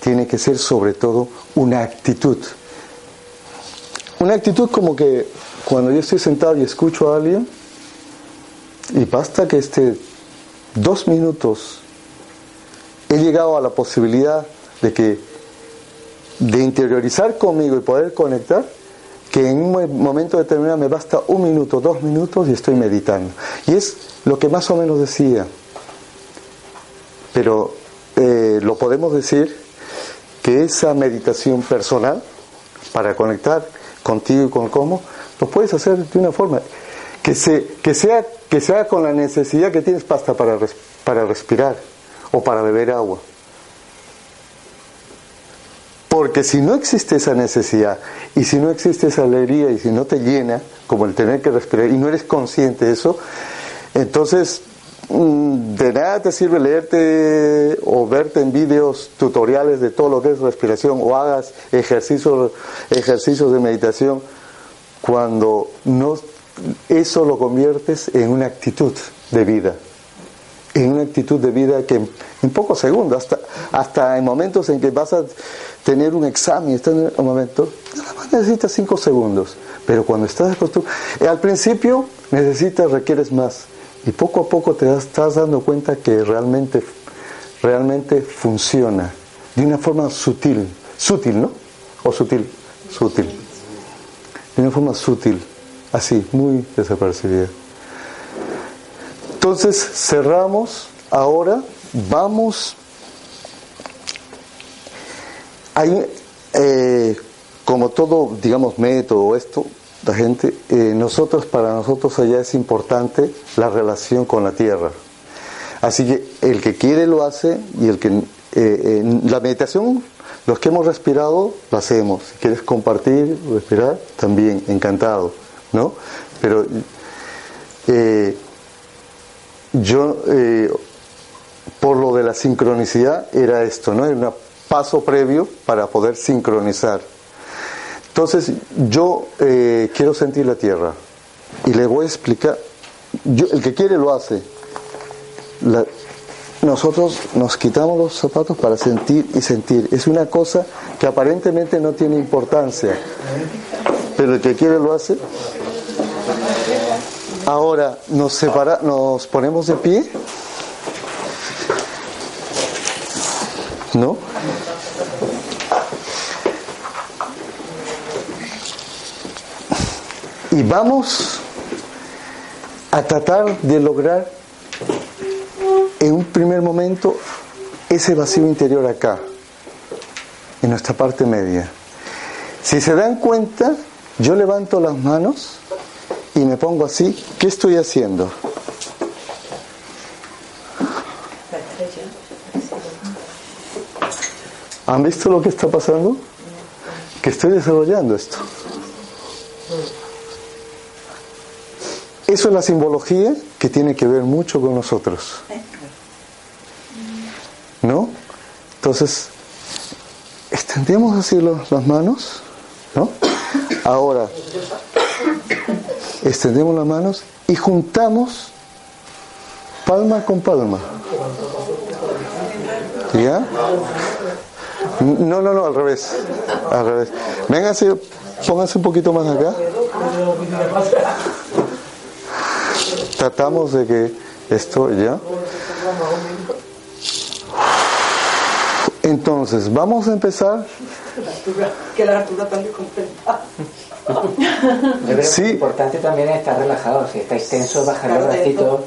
[SPEAKER 1] tiene que ser sobre todo una actitud. Una actitud como que cuando yo estoy sentado y escucho a alguien, y basta que esté dos minutos he llegado a la posibilidad de que de interiorizar conmigo y poder conectar que en un momento determinado me basta un minuto, dos minutos y estoy meditando. Y es lo que más o menos decía. Pero eh, lo podemos decir que esa meditación personal para conectar contigo y con cómo, lo puedes hacer de una forma que, se, que, sea, que sea con la necesidad que tienes pasta para, para respirar o para beber agua. Porque si no existe esa necesidad y si no existe esa alegría y si no te llena, como el tener que respirar, y no eres consciente de eso, entonces mm, de nada te sirve leerte o verte en vídeos tutoriales de todo lo que es respiración o hagas ejercicios, ejercicios de meditación cuando no eso lo conviertes en una actitud de vida en una actitud de vida que en pocos segundos, hasta, hasta en momentos en que vas a tener un examen, estás en un momento, nada más necesitas cinco segundos, pero cuando estás acostumbrado, eh, al principio necesitas, requieres más, y poco a poco te estás dando cuenta que realmente realmente funciona de una forma sutil, sutil, ¿no? O sutil, sutil, de una forma sutil, así, muy desapercibida. Entonces cerramos, ahora vamos, eh, como todo, digamos, método esto, la gente, eh, nosotros, para nosotros allá es importante la relación con la tierra. Así que el que quiere lo hace y el que eh, la meditación, los que hemos respirado, lo hacemos. Si quieres compartir, respirar, también, encantado, ¿no? Pero eh, yo, eh, por lo de la sincronicidad, era esto, ¿no? Era un paso previo para poder sincronizar. Entonces, yo quiero sentir la tierra y le voy a explicar. Yo, el que quiere lo hace. La, nosotros nos quitamos los zapatos para sentir y sentir. Es una cosa que aparentemente no tiene importancia, pero el que quiere lo hace. Ahora nos separa, nos ponemos de pie, ¿no? Y vamos a tratar de lograr en un primer momento ese vacío interior acá, en nuestra parte media. Si se dan cuenta, yo levanto las manos y me pongo así, ¿qué estoy haciendo? ¿Han visto lo que está pasando? Que estoy desarrollando esto. Eso es la simbología que tiene que ver mucho con nosotros. ¿No? Entonces, extendemos así las manos, ¿no? Ahora, extendemos las manos y juntamos palma con palma. ¿Ya? No, no, no, al revés. Al revés. Vénganse, pónganse un poquito más acá. Tratamos de que esto ya. Entonces, vamos a empezar.
[SPEAKER 3] Que la
[SPEAKER 2] Yo creo sí. que lo importante también es estar relajado, si estáis tensos, bajar el ratito.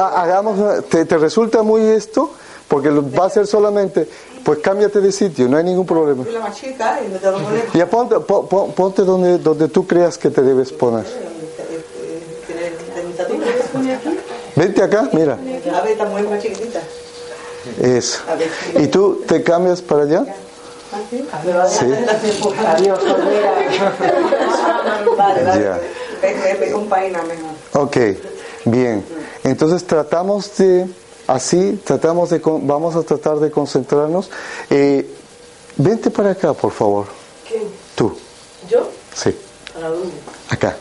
[SPEAKER 1] hagamos, te, te, resulta muy esto? Porque va a ser solamente, pues cámbiate de sitio, no hay ningún problema. Ya ponte, ponte donde, donde tú creas que te debes poner. Vente acá, mira. Eso. ¿Y tú te cambias para allá? Sí. Adiós, Ya. Ok, bien. Entonces tratamos de, así, tratamos de, vamos a tratar de concentrarnos. Eh, vente para acá, por favor.
[SPEAKER 8] ¿Quién?
[SPEAKER 1] Tú.
[SPEAKER 8] ¿Yo?
[SPEAKER 1] Sí.
[SPEAKER 8] ¿Para dónde?
[SPEAKER 1] Acá.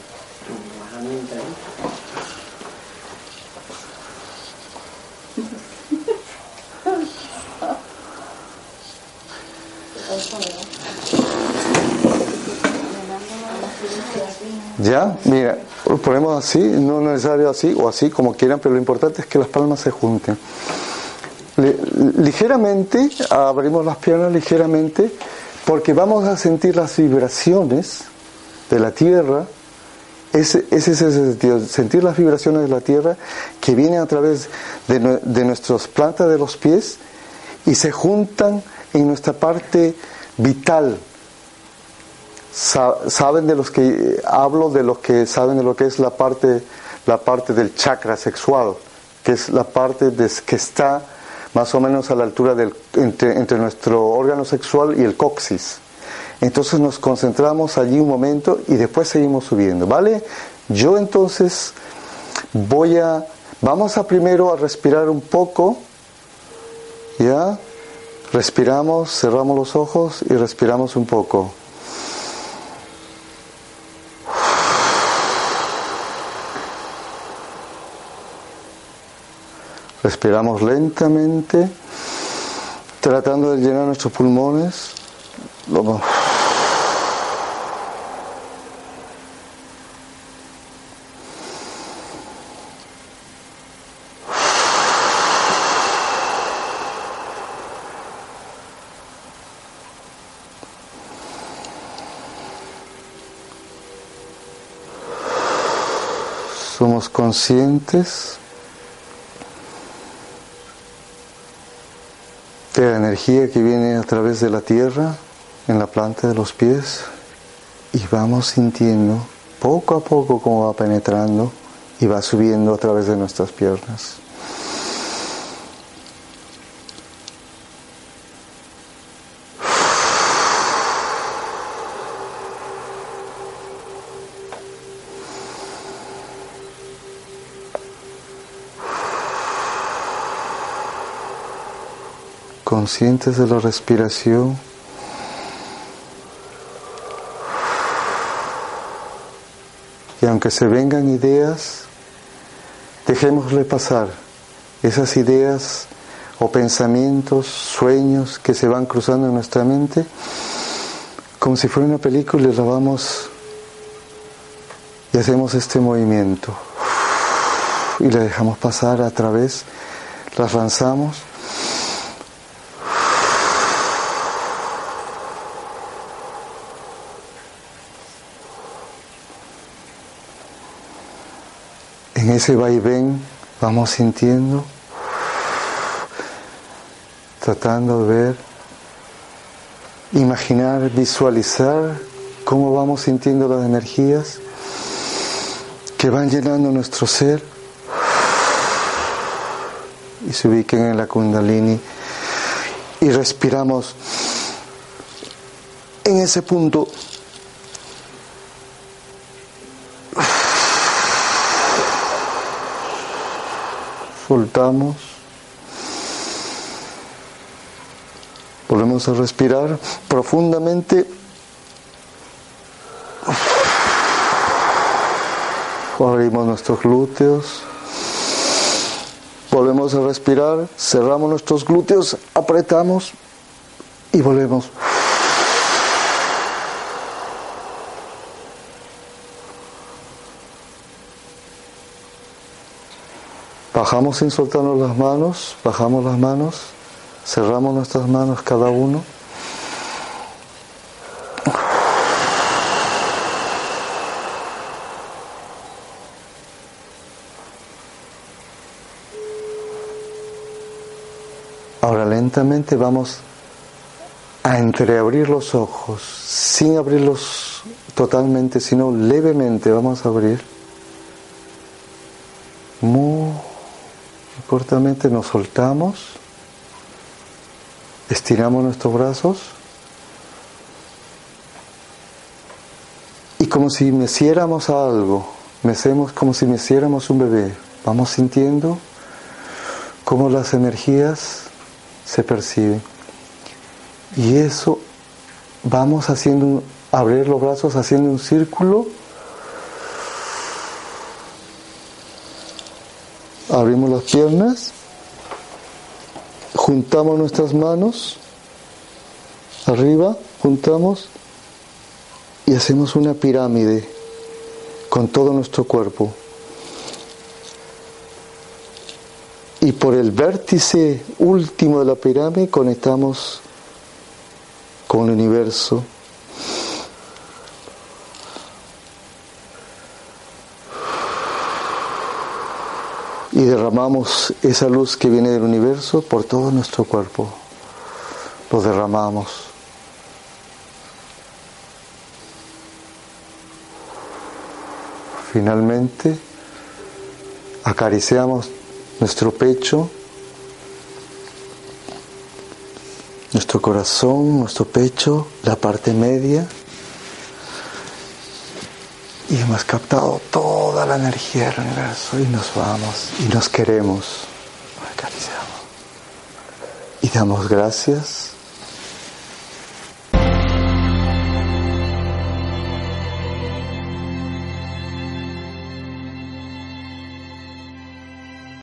[SPEAKER 1] Ya, mira, lo ponemos así, no es necesario así o así, como quieran, pero lo importante es que las palmas se junten. ligeramente, abrimos las piernas ligeramente, porque vamos a sentir las vibraciones de la tierra. Ese es ese sentido, sentir las vibraciones de la tierra que vienen a través de, de nuestras plantas de los pies y se juntan en nuestra parte vital, saben de los que hablo de los que saben de lo que es la parte la parte del chakra sexual que es la parte que está más o menos a la altura del, entre, nuestro órgano sexual y el coxis entonces nos concentramos allí un momento y después seguimos subiendo vale yo entonces voy a vamos a primero a respirar un poco ya respiramos cerramos los ojos y respiramos un poco Respiramos lentamente, tratando de llenar nuestros pulmones. Somos conscientes de la energía que viene a través de la tierra en la planta de los pies y vamos sintiendo poco a poco cómo va penetrando y va subiendo a través de nuestras piernas. Conscientes de la respiración. Y aunque se vengan ideas, dejémosle pasar esas ideas o pensamientos, sueños que se van cruzando en nuestra mente, como si fuera una película y la vamos y hacemos este movimiento y la dejamos pasar a través, las lanzamos En ese vaivén vamos sintiendo, tratando de ver, imaginar, visualizar cómo vamos sintiendo las energías que van llenando nuestro ser y se ubiquen en la kundalini y respiramos en ese punto soltamos, volvemos a respirar profundamente. Abrimos nuestros glúteos, volvemos a respirar, cerramos nuestros glúteos, apretamos y volvemos. Bajamos sin soltarnos las manos, bajamos las manos, cerramos nuestras manos cada uno. Ahora lentamente vamos a entreabrir los ojos, sin abrirlos totalmente, sino levemente vamos a abrir. Cortamente nos soltamos, estiramos nuestros brazos y como si meciéramos algo, mecemos como si meciéramos un bebé, vamos sintiendo cómo las energías se perciben. Y eso vamos haciendo, abrir los brazos haciendo un círculo Abrimos las piernas, juntamos nuestras manos, arriba, juntamos y hacemos una pirámide con todo nuestro cuerpo. Y por el vértice último de la pirámide conectamos con el universo y derramamos esa luz que viene del universo por todo nuestro cuerpo. Lo derramamos. Finalmente, acariciamos nuestro pecho, nuestro corazón, nuestro pecho, la parte media y hemos captado toda la energía del universo y nos vamos y nos queremos, acariciamos y damos gracias